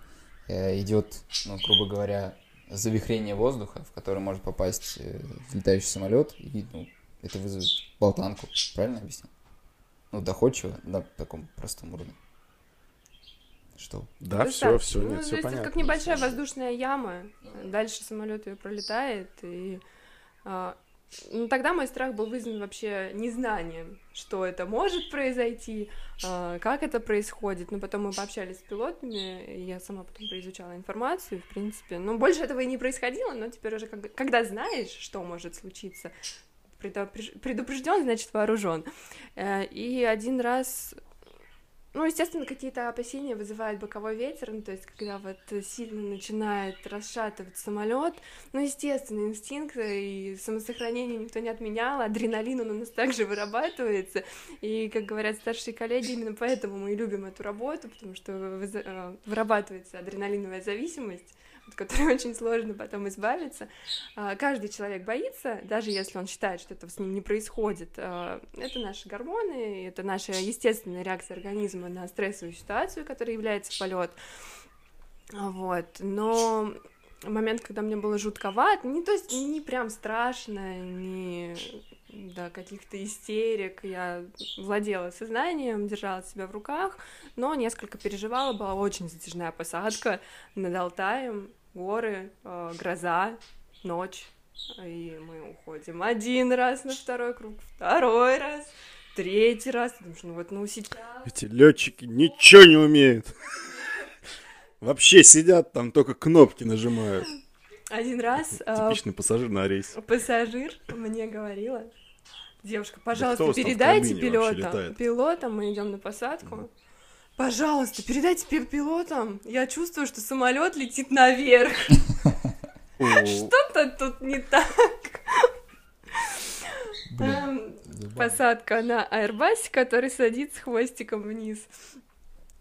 идет, ну, грубо говоря, завихрение воздуха, в который может попасть э, летающий самолет, и ну, это вызовет болтанку. Правильно объяснил? Ну, доходчиво, на таком простом уровне. Что? Да, все, все, Ну, нет, то все есть это понятно. как небольшая воздушная яма. Дальше самолет ее пролетает, и а, ну, тогда мой страх был вызван вообще незнанием, что это может произойти, а, как это происходит. Но потом мы пообщались с пилотами, и я сама потом поизучала информацию, в принципе, ну, больше этого и не происходило, но теперь уже, когда знаешь, что может случиться, предупрежден, значит вооружен. Э, И один раз ну, естественно, какие-то опасения вызывает боковой ветер, ну, то есть, когда вот сильно начинает расшатывать самолет, ну, естественно, инстинкт и самосохранение никто не отменял, адреналин он у нас также вырабатывается, и, как говорят старшие коллеги, именно поэтому мы и любим эту работу, потому что э, вырабатывается адреналиновая зависимость, от которой очень сложно потом избавиться. А, Каждый человек боится, даже если он считает, что этого с ним не происходит. А, Это наши гормоны, это наша естественная реакция организма на стрессовую ситуацию, которая является полет. Вот. Но момент, когда мне было жутковато, не то есть не прям страшно, не до каких-то истерик, я владела сознанием, держала себя в руках, но несколько переживала, была очень затяжная посадка над Алтаем, горы, э, гроза, ночь, и мы уходим один раз на второй круг, второй раз, третий раз, потому что ну вот, ну сейчас... Эти летчики ничего не умеют. Вообще сидят там, только кнопки нажимают. Один раз э, Типичный пассажир на рейс. пассажир мне говорила, девушка, пожалуйста, передайте пилотам, пилотам, мы идем на посадку. Пожалуйста, передайте пи- пилотам. Я чувствую, что самолет летит наверх. Что-то тут не так. Эм. Посадка на аэрбасе, который садится хвостиком вниз.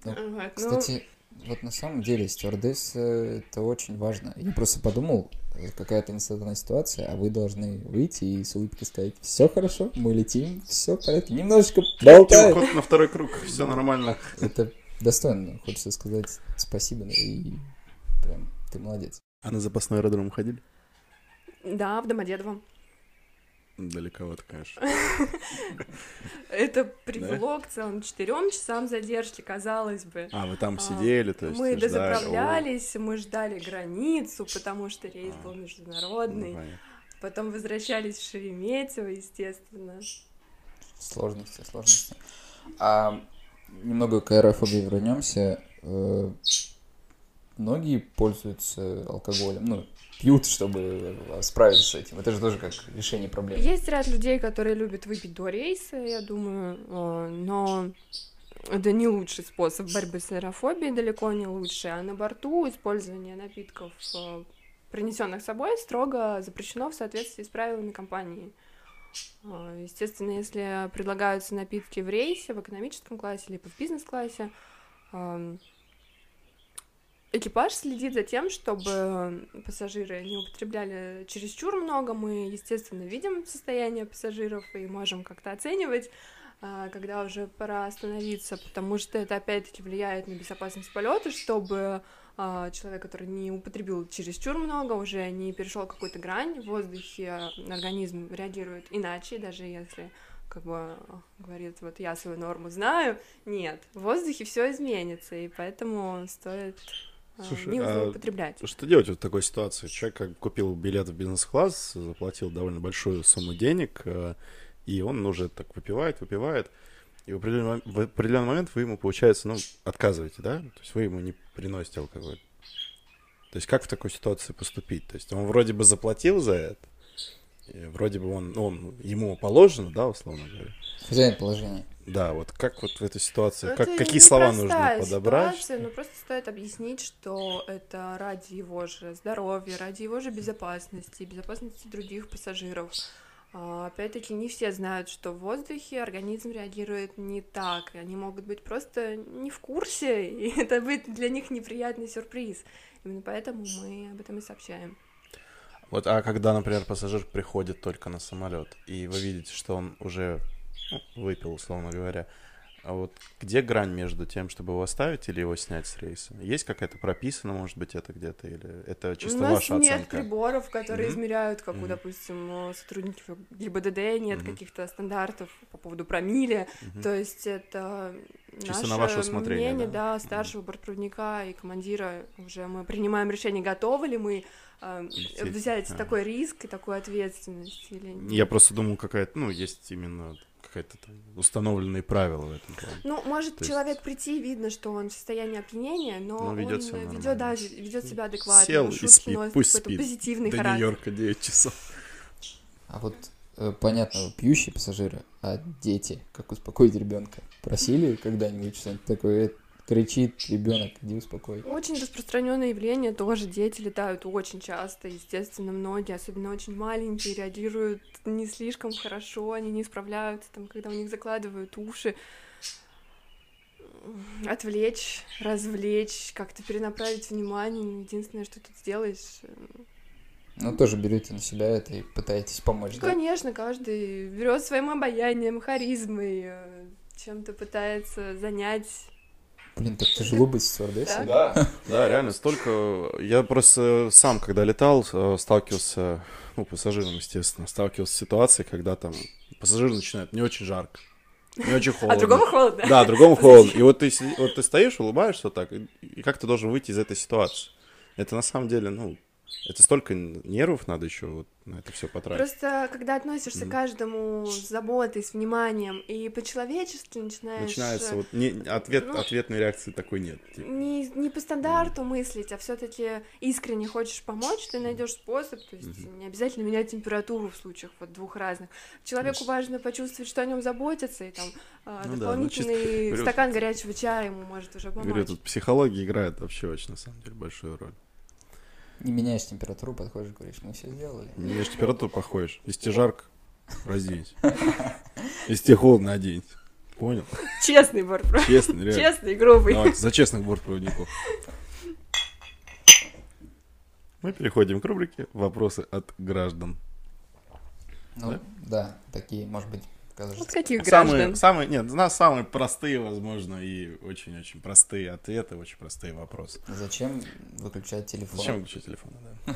Ну, ну, Кстати, вот на самом деле стюардесса это очень важно. Я просто подумал, какая-то нестандартная ситуация, а вы должны выйти и с улыбкой сказать, все хорошо, мы летим, все порядке, немножечко болтаем. уход на второй круг, все нормально. Это достойно, хочется сказать спасибо и прям ты молодец. А на запасной аэродром ходили? Да, в Домодедово. Далековато, конечно. Это привело к целым четырем часам задержки, казалось бы. А, вы там А, сидели, то есть Мы дозаправлялись, мы ждали границу, потому что рейс А. был ну, международный. Потом возвращались в Шереметьево, естественно. Сложности, сложности. А немного к аэрофобии вернемся. Э, Многие пользуются алкоголем, ну, пьют, чтобы справиться с этим. Это же тоже как решение проблемы. Есть ряд людей, которые любят выпить до рейса, я думаю, э, но это не лучший способ борьбы с аэрофобией, далеко не лучший. А на борту использование напитков, э, принесенных с собой, строго запрещено в соответствии с правилами компании. Э, естественно, если предлагаются напитки в рейсе, в экономическом классе, либо в бизнес-классе, эм, Экипаж следит за тем, чтобы пассажиры не употребляли чересчур много. Мы, естественно, видим состояние пассажиров и можем как-то оценивать, а, когда уже пора остановиться, потому что это опять-таки влияет на безопасность полета, чтобы а, человек, который не употребил чересчур много, уже не перешел какую-то грань, в воздухе организм реагирует иначе, даже если как бы говорит, вот я свою норму знаю, нет, в воздухе все изменится, и поэтому стоит Слушай, не а употреблять. Что делать в такой ситуации? Человек как купил билет в бизнес-класс, заплатил довольно большую сумму денег, э, и он уже так выпивает, выпивает, и в определенный, в определенный момент вы ему, получается, ну, отказываете, да? То есть вы ему не приносите алкоголь. То есть как в такой ситуации поступить? То есть он вроде бы заплатил за это, вроде бы он, он ему положено, да, условно говоря. Хозяин положения. Да, вот как вот в этой ситуации, ну, как, какие слова нужно подобрать? Ситуация, но просто стоит объяснить, что это ради его же здоровья, ради его же безопасности, безопасности других пассажиров. А, опять-таки, не все знают, что в воздухе организм реагирует не так. Они могут быть просто не в курсе, и это будет для них неприятный сюрприз. Именно поэтому мы об этом и сообщаем. Вот, а когда, например, пассажир приходит только на самолет, и вы видите, что он уже выпил, условно говоря, а вот где грань между тем, чтобы его оставить или его снять с рейса? Есть какая-то прописана, может быть, это где-то, или это чисто ваша оценка? У нас нет приборов, которые mm-hmm. измеряют, как mm-hmm. у, допустим, сотрудников ГИБДД, нет mm-hmm. каких-то стандартов по поводу промилле, mm-hmm. то есть это Чисто наше на ваше усмотрение, мнение, да, да старшего mm-hmm. бортпроводника и командира, уже мы принимаем решение, готовы ли мы э, взять а. такой риск и такую ответственность или нет. Я просто думал, какая-то, ну, есть именно какая-то установленные правила в этом плане. Ну, может То человек есть... прийти, видно, что он в состоянии опьянения, но, но ведет он ведет, да, ведет себя адекватно, Сел и спит, пусть спит. позитивный До характер. Нью-Йорка 9 часов. А вот э, понятно, пьющие пассажиры, а дети, как успокоить ребенка? Просили когда-нибудь что-нибудь такое? Кричит ребенок, иди успокой. Очень распространенное явление, тоже дети летают очень часто, естественно, многие, особенно очень маленькие, реагируют не слишком хорошо, они не справляются, там, когда у них закладывают уши, отвлечь, развлечь, как-то перенаправить внимание, единственное, что тут сделаешь, э, ну, тоже берете на себя это и пытаетесь помочь, да? Конечно, каждый берет своим обаянием, харизмой, э, чем-то пытается занять Блин, так тяжело быть стюардессой. Да, да, реально, столько... Я просто сам, когда летал, э, сталкивался, ну, пассажиром, естественно, сталкивался с ситуацией, когда там пассажир начинает, не очень жарко, не очень холодно. А другому холодно. Да, другому холодно. И вот ты, вот ты стоишь, улыбаешься так, и как ты должен выйти из этой ситуации? Это на самом деле, ну, это столько нервов надо еще вот на это все потратить. Просто когда относишься mm. к каждому с заботой, с вниманием и по-человечески начинаешь... Начинается вот не, ответ, ну, ответной реакции такой нет. Типа. Не, не по стандарту mm. мыслить, а все-таки искренне хочешь помочь, ты найдешь способ, то есть mm-hmm. не обязательно менять температуру в случаях вот двух разных. Человеку Значит... важно почувствовать, что о нем заботятся, и там а, ну, дополнительный да, ну, стакан горячего чая ему может уже помочь. Говорю, тут психология играет вообще очень, на самом деле, большую роль. Не меняешь температуру, подходишь, говоришь, мы все сделали. Не меняешь температуру, походишь. Если тебе жарко, разденься. Если тебе холодно, оденься. Понял? Честный бортпроводник. Честный, реально. Честный, грубый. Давайте, за честных бортпроводников. Мы переходим к рубрике «Вопросы от граждан». Ну, да, да такие, может быть, кажется. Вот каких самые, граждан? Самые, нет, у нас самые простые, возможно, и очень-очень простые ответы, очень простые вопросы. Зачем выключать телефон? Зачем выключать телефон, да.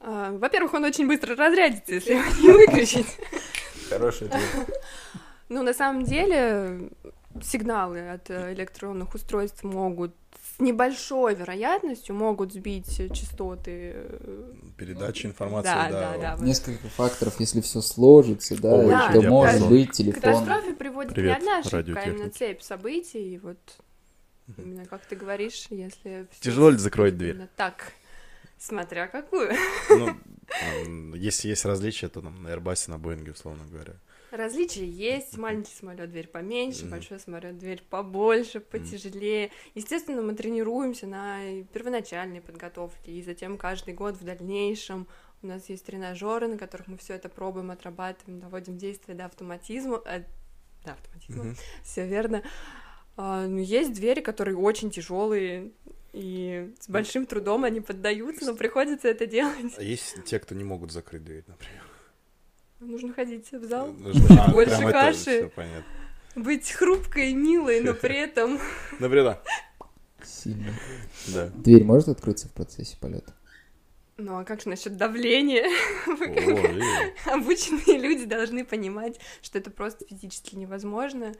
А, во-первых, он очень быстро разрядится, если его не выключить. Хороший ответ. Ну, на самом деле, сигналы от электронных устройств могут с небольшой вероятностью могут сбить частоты э, передачи информации. Да, да, да. да. Несколько факторов, если все сложится, да, Ой, да, то может да. быть телефон. К катастрофе приводит Привет, не одна ошибка, а именно цепь событий, и вот именно как ты говоришь, если... Тяжело ли закроет дверь? Так. Смотря какую. Ну, если есть различия, то там на Airbus, на Боинге, условно говоря. Различия есть. Маленький самолет дверь поменьше, Мгм. большой самолет дверь побольше, потяжелее. Естественно, мы тренируемся на первоначальной подготовке, и затем каждый год в дальнейшем у нас есть тренажеры, на которых мы все это пробуем, отрабатываем, доводим действие до автоматизма. э, до автоматизма. Мгм. Все верно. А, ну, есть двери, которые очень тяжелые. И с большим трудом они поддаются, но приходится это делать. А есть те, кто не могут закрыть дверь, например? Нужно ходить в зал, Нужно- а, больше каши. быть хрупкой и милой, но при этом Например, да. Сильно. Да. Дверь может открыться в процессе полета? Ну а как же насчет давления? О. Обученные люди должны понимать, что это просто физически невозможно.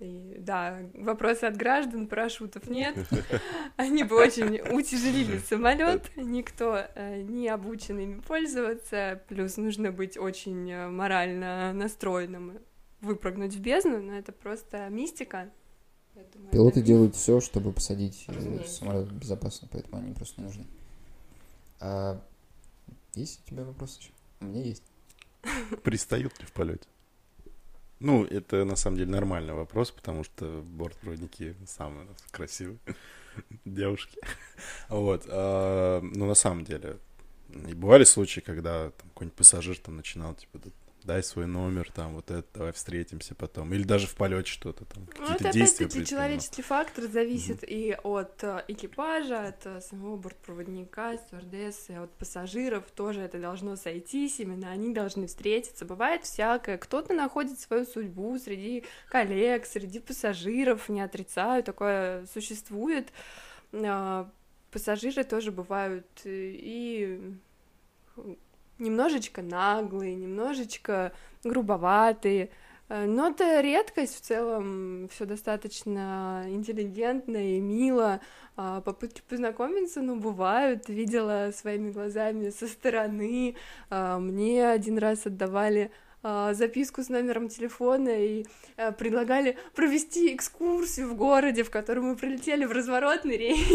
А, И, да, вопросы от граждан, парашютов нет. Они бы очень утяжелили самолет. Никто э, не обучен ими пользоваться. Плюс нужно быть очень э, морально настроенным выпрыгнуть в бездну, но это просто мистика. Поэтому Пилоты это делают все, чтобы посадить э, Разумеется. самолет безопасно, поэтому они просто не нужны. А есть у тебя вопросы еще? У меня есть. Пристают ли в полете? Ну, это на самом деле нормальный вопрос, потому что бортпроводники самые красивые девушки. Вот. а, Но на самом деле, и бывали случаи, когда какой-нибудь пассажир там начинал, типа, «Да дай свой номер, там, вот это, давай встретимся потом. Или даже в полете что-то там, Ну, это опять-таки человеческий фактор зависит и от э, экипажа, от э, самого бортпроводника, стюардессы, от пассажиров тоже это должно сойтись, именно они должны встретиться. Бывает всякое. Кто-то находит свою судьбу среди коллег, среди пассажиров, не отрицаю, такое существует. А, Пассажиры тоже бывают э, и немножечко наглые, немножечко грубоватые, Э, Но это редкость в целом, все достаточно интеллигентно и мило. А, Попытки познакомиться, ну, бывают. Видела своими глазами со стороны. А, Мне один раз отдавали а, записку с номером телефона и а, предлагали провести экскурсию в городе, в который мы прилетели в разворотный рейс.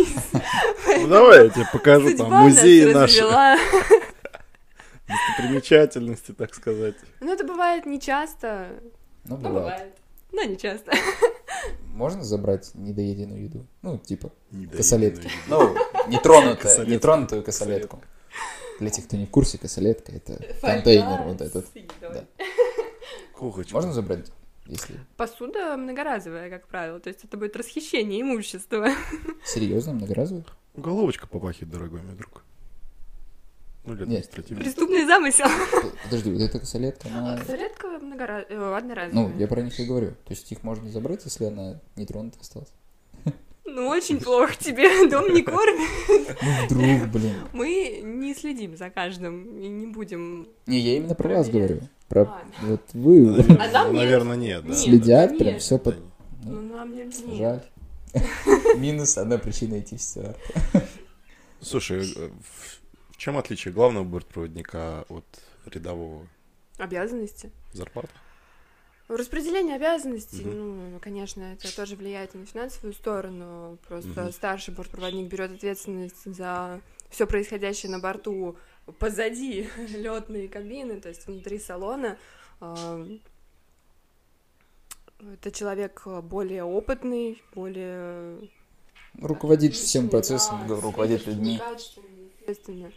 Ну, давай я тебе покажу там наши, развела. Достопримечательности, так сказать. Ну, это бывает нечасто. Ну, Ну, бывает. бывает. Но не часто. Можно забрать недоеденную еду? Ну, типа, косолетки. Ну, нетронутую, нетронутую косолетку. Для тех, кто не в курсе, косолетка — это контейнер вот этот. Да. Кухочка. Можно забрать, если Посуда многоразовая, как правило, то есть это будет расхищение имущества. серьезно, многоразовый? Уголовочка попахивает, дорогой мой друг. Ну, или административный. Преступный замысел. Подожди, вот эта косолетка, она... Редко многоразовая, одноразовая. Ну, я про них и говорю. То есть их можно забрать, если она не тронута осталась? Ну, очень плохо тебе, дом не кормит. Ну, вдруг, блин. Мы не следим за каждым и не будем... Не, я именно про вас говорю. Про А, вот вы А нам Ну, наверное, нет, да. Нет. следят, ну, прям все под... Ну, нам не нет. Жаль. Минус одна причина идти в стюард. Слушай, э, чем отличие главного бортпроводника от рядового? Обязанности. Зарплата? Распределение обязанностей, Мгм. ну, конечно, это тоже влияет и на финансовую сторону. Просто Мгм. старший бортпроводник берет ответственность за все происходящее на борту позади летной кабины, то есть внутри салона. А, Это человек более опытный, более Руководит всем процессом, да, руководит людьми. естественно.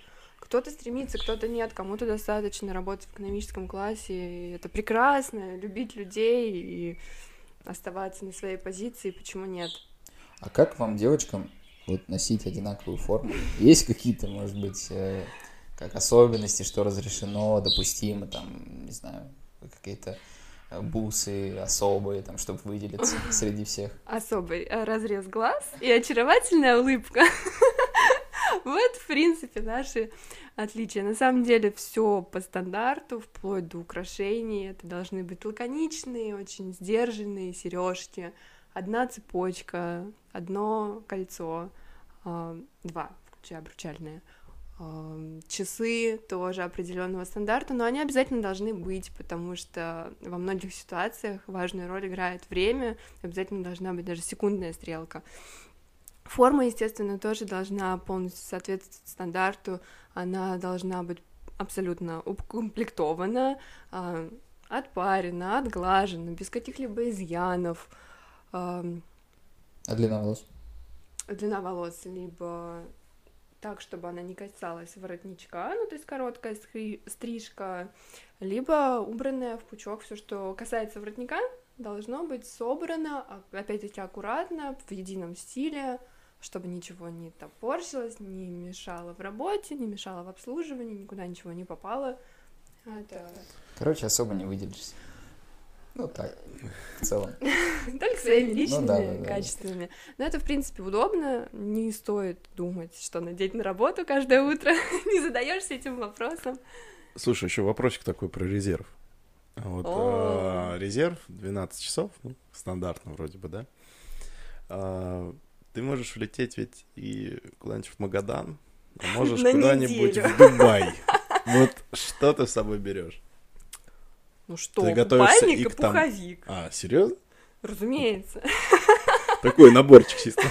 Кто-то стремится, кто-то нет, кому-то достаточно работать в экономическом классе. И это прекрасно, любить людей и оставаться на своей позиции, почему нет? А как вам, девочкам, вот носить одинаковую форму? Есть какие-то, может быть, э, как особенности, что разрешено, допустимо, там, не знаю, какие-то э, бусы особые, там, чтобы выделиться среди всех? Особый э, разрез глаз и очаровательная улыбка. Вот, в принципе, наши отличия. На самом деле все по стандарту, вплоть до украшений. Это должны быть лаконичные, очень сдержанные сережки, одна цепочка, одно кольцо, а, два, включая обручальные. А, Часы тоже определенного стандарта, но они обязательно должны быть, потому что во многих ситуациях важную роль играет время, обязательно должна быть даже секундная стрелка. Форма, естественно, тоже должна полностью соответствовать стандарту, она должна быть абсолютно укомплектована, а, отпарена, отглажена, без каких-либо изъянов. А длина волос? Длина волос либо так, чтобы она не касалась воротничка, ну, то есть короткая стрижка, либо убранная в пучок. Все, что касается воротника, должно быть собрано, а, опять-таки, аккуратно, в едином стиле, чтобы ничего не топорщилось, не мешало в работе, не мешало в обслуживании, никуда ничего не попало. Это... Короче, особо не выделишься. Ну так, в целом. Только своими личными ну, да, да, качествами. Но это, в принципе, удобно. Не стоит думать, что надеть на работу каждое утро. не задаешься этим вопросом. Слушай, еще вопросик такой про резерв. Вот э, резерв 12 часов, ну, стандартно вроде бы, да? А, ты можешь влететь ведь и куда-нибудь в Магадан, а можешь куда-нибудь в Дубай. Вот что ты с собой берешь? Ну что, ты купальник и, и пуховик. А, серьезно? Разумеется. Такой наборчик чисто.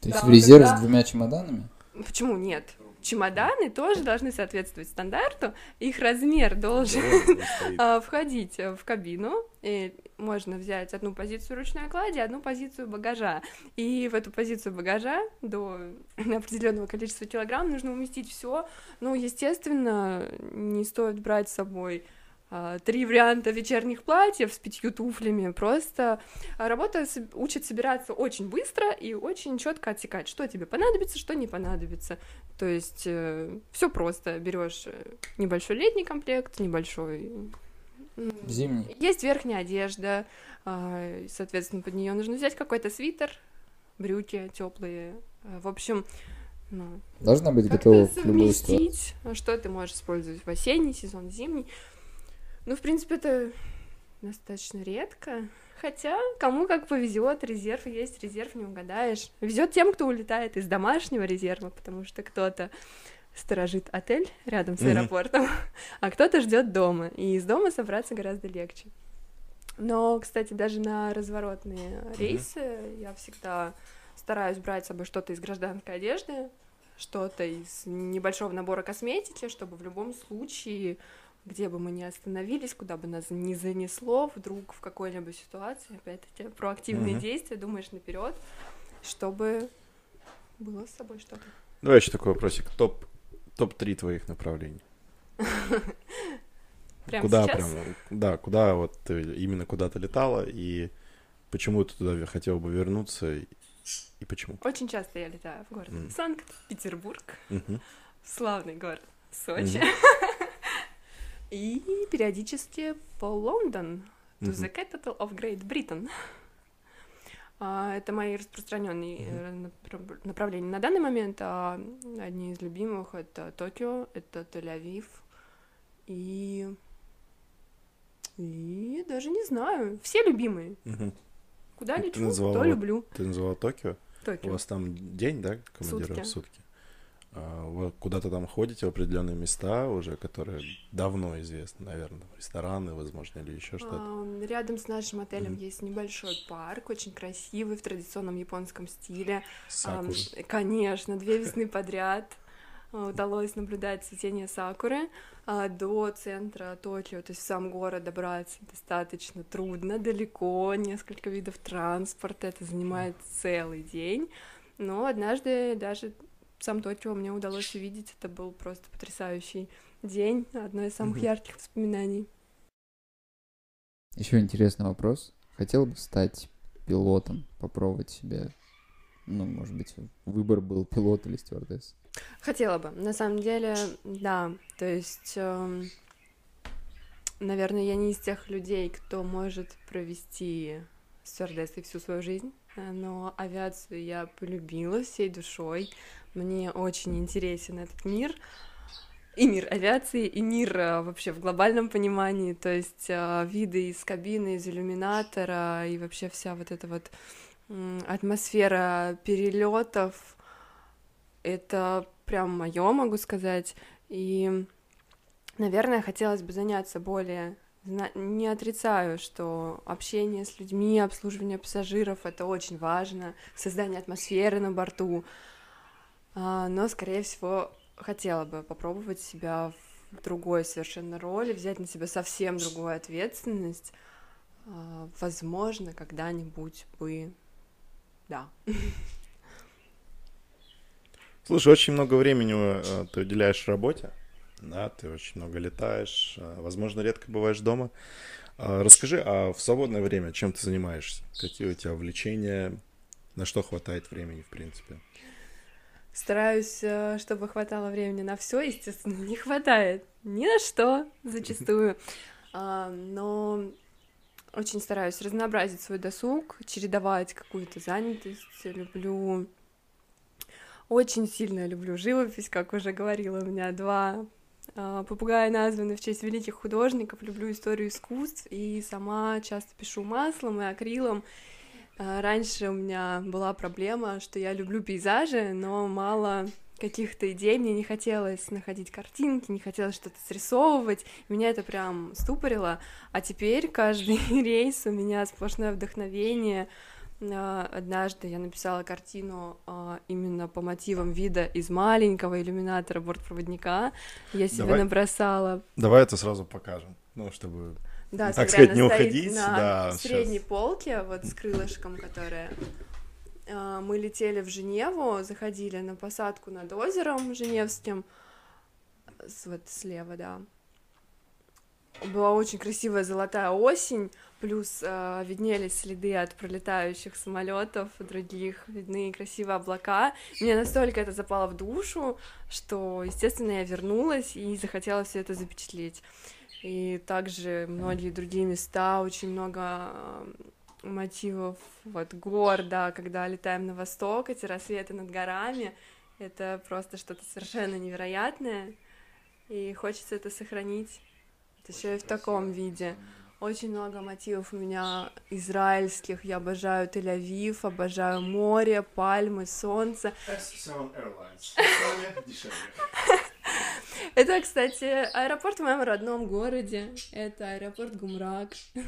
То есть в резерв с двумя чемоданами? Почему нет? Чемоданы тоже должны соответствовать стандарту, их размер должен а, входить в кабину, и можно взять одну позицию ручной клади, одну позицию багажа, и в эту позицию багажа до определенного количества килограмм нужно уместить все. Ну, естественно, не стоит брать с собой три варианта вечерних платьев с пятью туфлями. Просто работа учит собираться очень быстро и очень четко отсекать, что тебе понадобится, что не понадобится. То есть э, все просто. Берешь э, небольшой летний комплект, небольшой зимний. Есть верхняя одежда, э, соответственно, под нее нужно взять какой-то свитер, брюки теплые. Э, в общем, ну, Должна быть готова к любой. Что ты можешь использовать в осенний сезон, зимний. Ну, в принципе, это достаточно редко. Хотя, кому как повезет, резерв есть, резерв не угадаешь. Везет тем, кто улетает из домашнего резерва, потому что кто-то сторожит отель рядом с аэропортом, mm-hmm. а кто-то ждет дома. И из дома собраться гораздо легче. Но, кстати, даже на разворотные mm-hmm. рейсы я всегда стараюсь брать с собой что-то из гражданской одежды, что-то из небольшого набора косметики, чтобы в любом случае где бы мы ни остановились, куда бы нас не занесло, вдруг в какой-либо ситуации, опять-таки, проактивные uh-huh. действия, думаешь наперед, чтобы было с собой что-то. Давай еще такой вопросик. Топ, топ-3 твоих направлений. Прямо куда сейчас? прям, да, куда вот ты именно куда то летала и почему ты туда хотела бы вернуться и, и почему? Очень часто я летаю в город mm. Санкт-Петербург, mm-hmm. славный город Сочи. Mm-hmm. И периодически по Лондон, to the capital of Great Britain. Uh, это мои распространенные uh-huh. направления на данный момент. А одни из любимых это Токио, это Тель-Авив и и даже не знаю, все любимые. Uh-huh. Куда лечу, называла, то люблю. Ты называла Токио? Токио. У вас там день, да, командировка? Сутки. Сутки. А, вы куда-то там ходите в определенные места уже, которые давно известны, наверное, рестораны, возможно, или еще что-то? Рядом с нашим отелем mm-hmm. есть небольшой парк, очень красивый, в традиционном японском стиле. Сакуры. Конечно, две весны подряд а, удалось наблюдать цветение сакуры а, до центра Токио, то есть в сам город добраться достаточно трудно, далеко, несколько видов транспорта, это занимает целый день. Но однажды даже сам Токио мне удалось увидеть. Это был просто потрясающий день, одно из самых mm-hmm. ярких воспоминаний. Еще интересный вопрос. Хотел бы стать пилотом, попробовать себя? Ну, может быть, выбор был пилот или стюардесс? Хотела бы. На самом деле, да. То есть, э, наверное, я не из тех людей, кто может провести стюардессой всю свою жизнь, но авиацию я полюбила всей душой. Мне очень интересен этот мир, и мир авиации, и мир э, вообще в глобальном понимании, то есть э, виды из кабины, из иллюминатора, и вообще вся вот эта вот атмосфера перелетов, это прям мое, могу сказать, и, наверное, хотелось бы заняться более не отрицаю, что общение с людьми, обслуживание пассажиров — это очень важно, создание атмосферы на борту, а, но, скорее всего, хотела бы попробовать себя в другой совершенно роли, взять на себя совсем другую ответственность. А, возможно, когда-нибудь бы, да. Слушай, очень много времени э, ты уделяешь работе. Да, ты очень много летаешь, а, возможно, редко бываешь дома. А, расскажи, а в свободное время чем ты занимаешься? Какие у тебя увлечения? На что хватает времени, в принципе? Стараюсь, э, чтобы хватало времени на все, естественно, не хватает ни на что зачастую. А, но очень стараюсь разнообразить свой досуг, чередовать какую-то занятость. Люблю очень сильно люблю живопись, как уже говорила, у меня два попугаи названы в честь великих художников, люблю историю искусств и сама часто пишу маслом и акрилом. А, раньше у меня была проблема, что я люблю пейзажи, но мало каких-то идей, мне не хотелось находить картинки, не хотелось что-то срисовывать, меня это прям ступорило, а теперь каждый рейс у меня сплошное вдохновение, а, однажды я написала картину а, именно по мотивам вида из маленького иллюминатора бортпроводника. Я себе давай, набросала. Давай это сразу покажем, ну, чтобы, да, так сказать, не уходить. На да, средней сейчас. полке, вот с крылышком, которая... А, мы летели в Женеву, заходили на посадку над озером Женевским, вот слева, да. Была очень красивая золотая осень, плюс э, виднелись следы от пролетающих самолетов, других, видны красивые облака. Мне настолько это запало в душу, что, естественно, я вернулась и захотела все это запечатлеть. И также многие другие места, очень много мотивов вот гор, да, когда летаем на восток, эти рассветы над горами, это просто что-то совершенно невероятное, и хочется это сохранить еще и в таком виде. Очень много мотивов у меня израильских. Я обожаю Тель-Авив, обожаю море, пальмы, солнце. Это, кстати, аэропорт в моем родном городе. Это аэропорт Гумрак.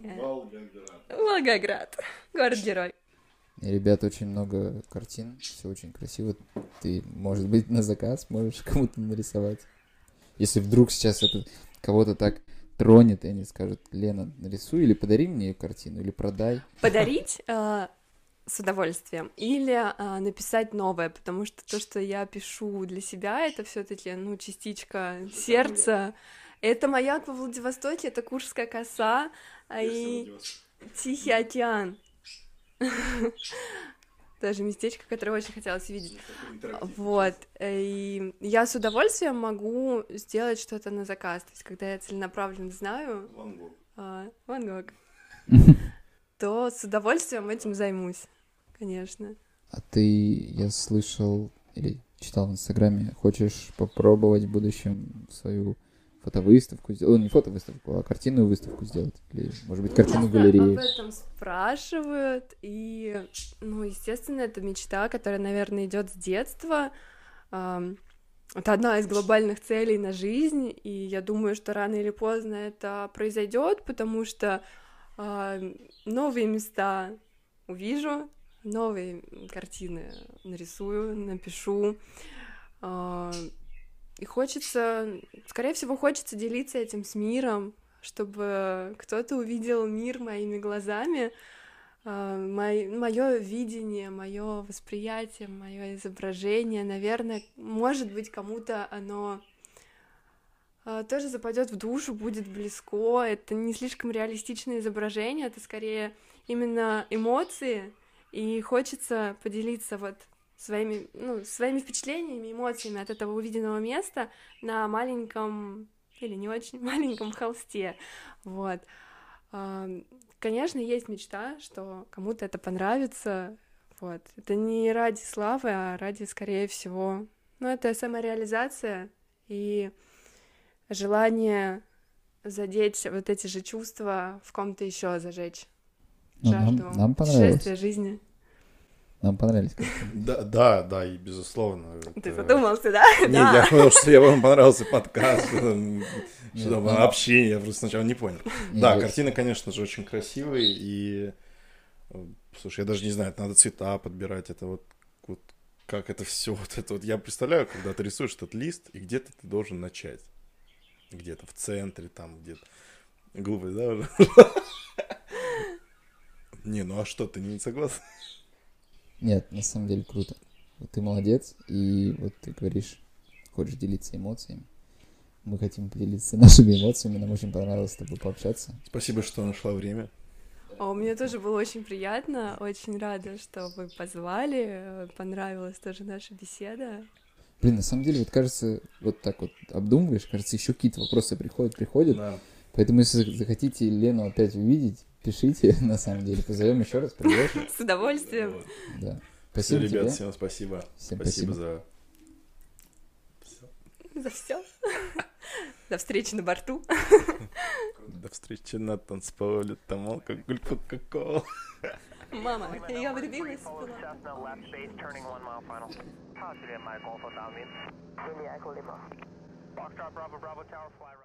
Волгоград. Волгоград. Город-герой. Ребят, очень много картин, все очень красиво. Ты, может быть, на заказ можешь кому-то нарисовать. Если вдруг сейчас это кого-то так тронет, и они скажут, Лена, нарисуй или подари мне ее картину, или продай. Подарить э, с удовольствием или э, написать новое, потому что то, что я пишу для себя, это все таки ну, частичка сердца. Это маяк во Владивостоке, это Куршская коса а и Тихий океан. тоже местечко, которое очень хотелось видеть. Вот. И я с удовольствием могу сделать что-то на заказ. То есть, когда я целенаправленно знаю... Ван Гог. А, Ван Гог. То с удовольствием этим займусь, конечно. А ты, я слышал или читал в Инстаграме, хочешь попробовать в будущем свою фотовыставку сделать, не фотовыставку, а картинную выставку сделать, или, может быть, картину галереи. Об этом спрашивают, и, ну, естественно, это мечта, которая, наверное, идет с детства. Это одна из глобальных целей на жизнь, и я думаю, что рано или поздно это произойдет, потому что новые места увижу, новые картины нарисую, напишу. И хочется, скорее всего, хочется делиться этим с миром, чтобы кто-то увидел мир моими глазами, а, мое видение, мое восприятие, мое изображение, наверное, может быть, кому-то оно а, тоже западет в душу, будет близко. Это не слишком реалистичное изображение, это скорее именно эмоции, и хочется поделиться вот своими, ну, своими впечатлениями, эмоциями от этого увиденного места на маленьком или не очень маленьком холсте. Вот. Конечно, есть мечта, что кому-то это понравится. Вот. Это не ради славы, а ради, скорее всего, ну, это самореализация и желание задеть вот эти же чувства в ком-то еще зажечь. Ну, жажду нам, нам понравилось. жизни. Нам понравились Да, да, да, и безусловно. Ты задумался, да? Нет, я потому что я вам понравился подкаст. Что там ну, общение, я просто сначала не понял. Да, картина, конечно же, очень красивая, и, э, слушай, я даже не знаю, это надо цвета подбирать, это вот, вот как это все, вот это вот, я представляю, когда ты рисуешь этот лист, и где-то ты должен начать, где-то в центре, там где-то, глупость, да, уже? Не, ну а что, ты не согласен? Нет, на самом деле круто. Вот ты молодец, и вот ты говоришь, хочешь делиться эмоциями. Мы хотим поделиться нашими эмоциями, нам очень понравилось с тобой пообщаться. Спасибо, что нашла время. О, мне тоже было очень приятно, очень рада, что вы позвали, понравилась тоже наша беседа. Блин, на самом деле, вот кажется, вот так вот обдумываешь, кажется, еще какие-то вопросы приходят, приходят. Да. Поэтому, если захотите Лену опять увидеть, пишите, на самом деле. Позовем еще раз, придешь. С удовольствием. Да. Все, Спасибо ребят, тебе. всем спасибо. Всем спасибо спасибо. за За все. До встречи на борту. До встречи на танцполе, там алкоголь, кока-кола. Мама, я влюбилась была. Positive, Echo Lima. Foxtrot Bravo Bravo Tower fly right.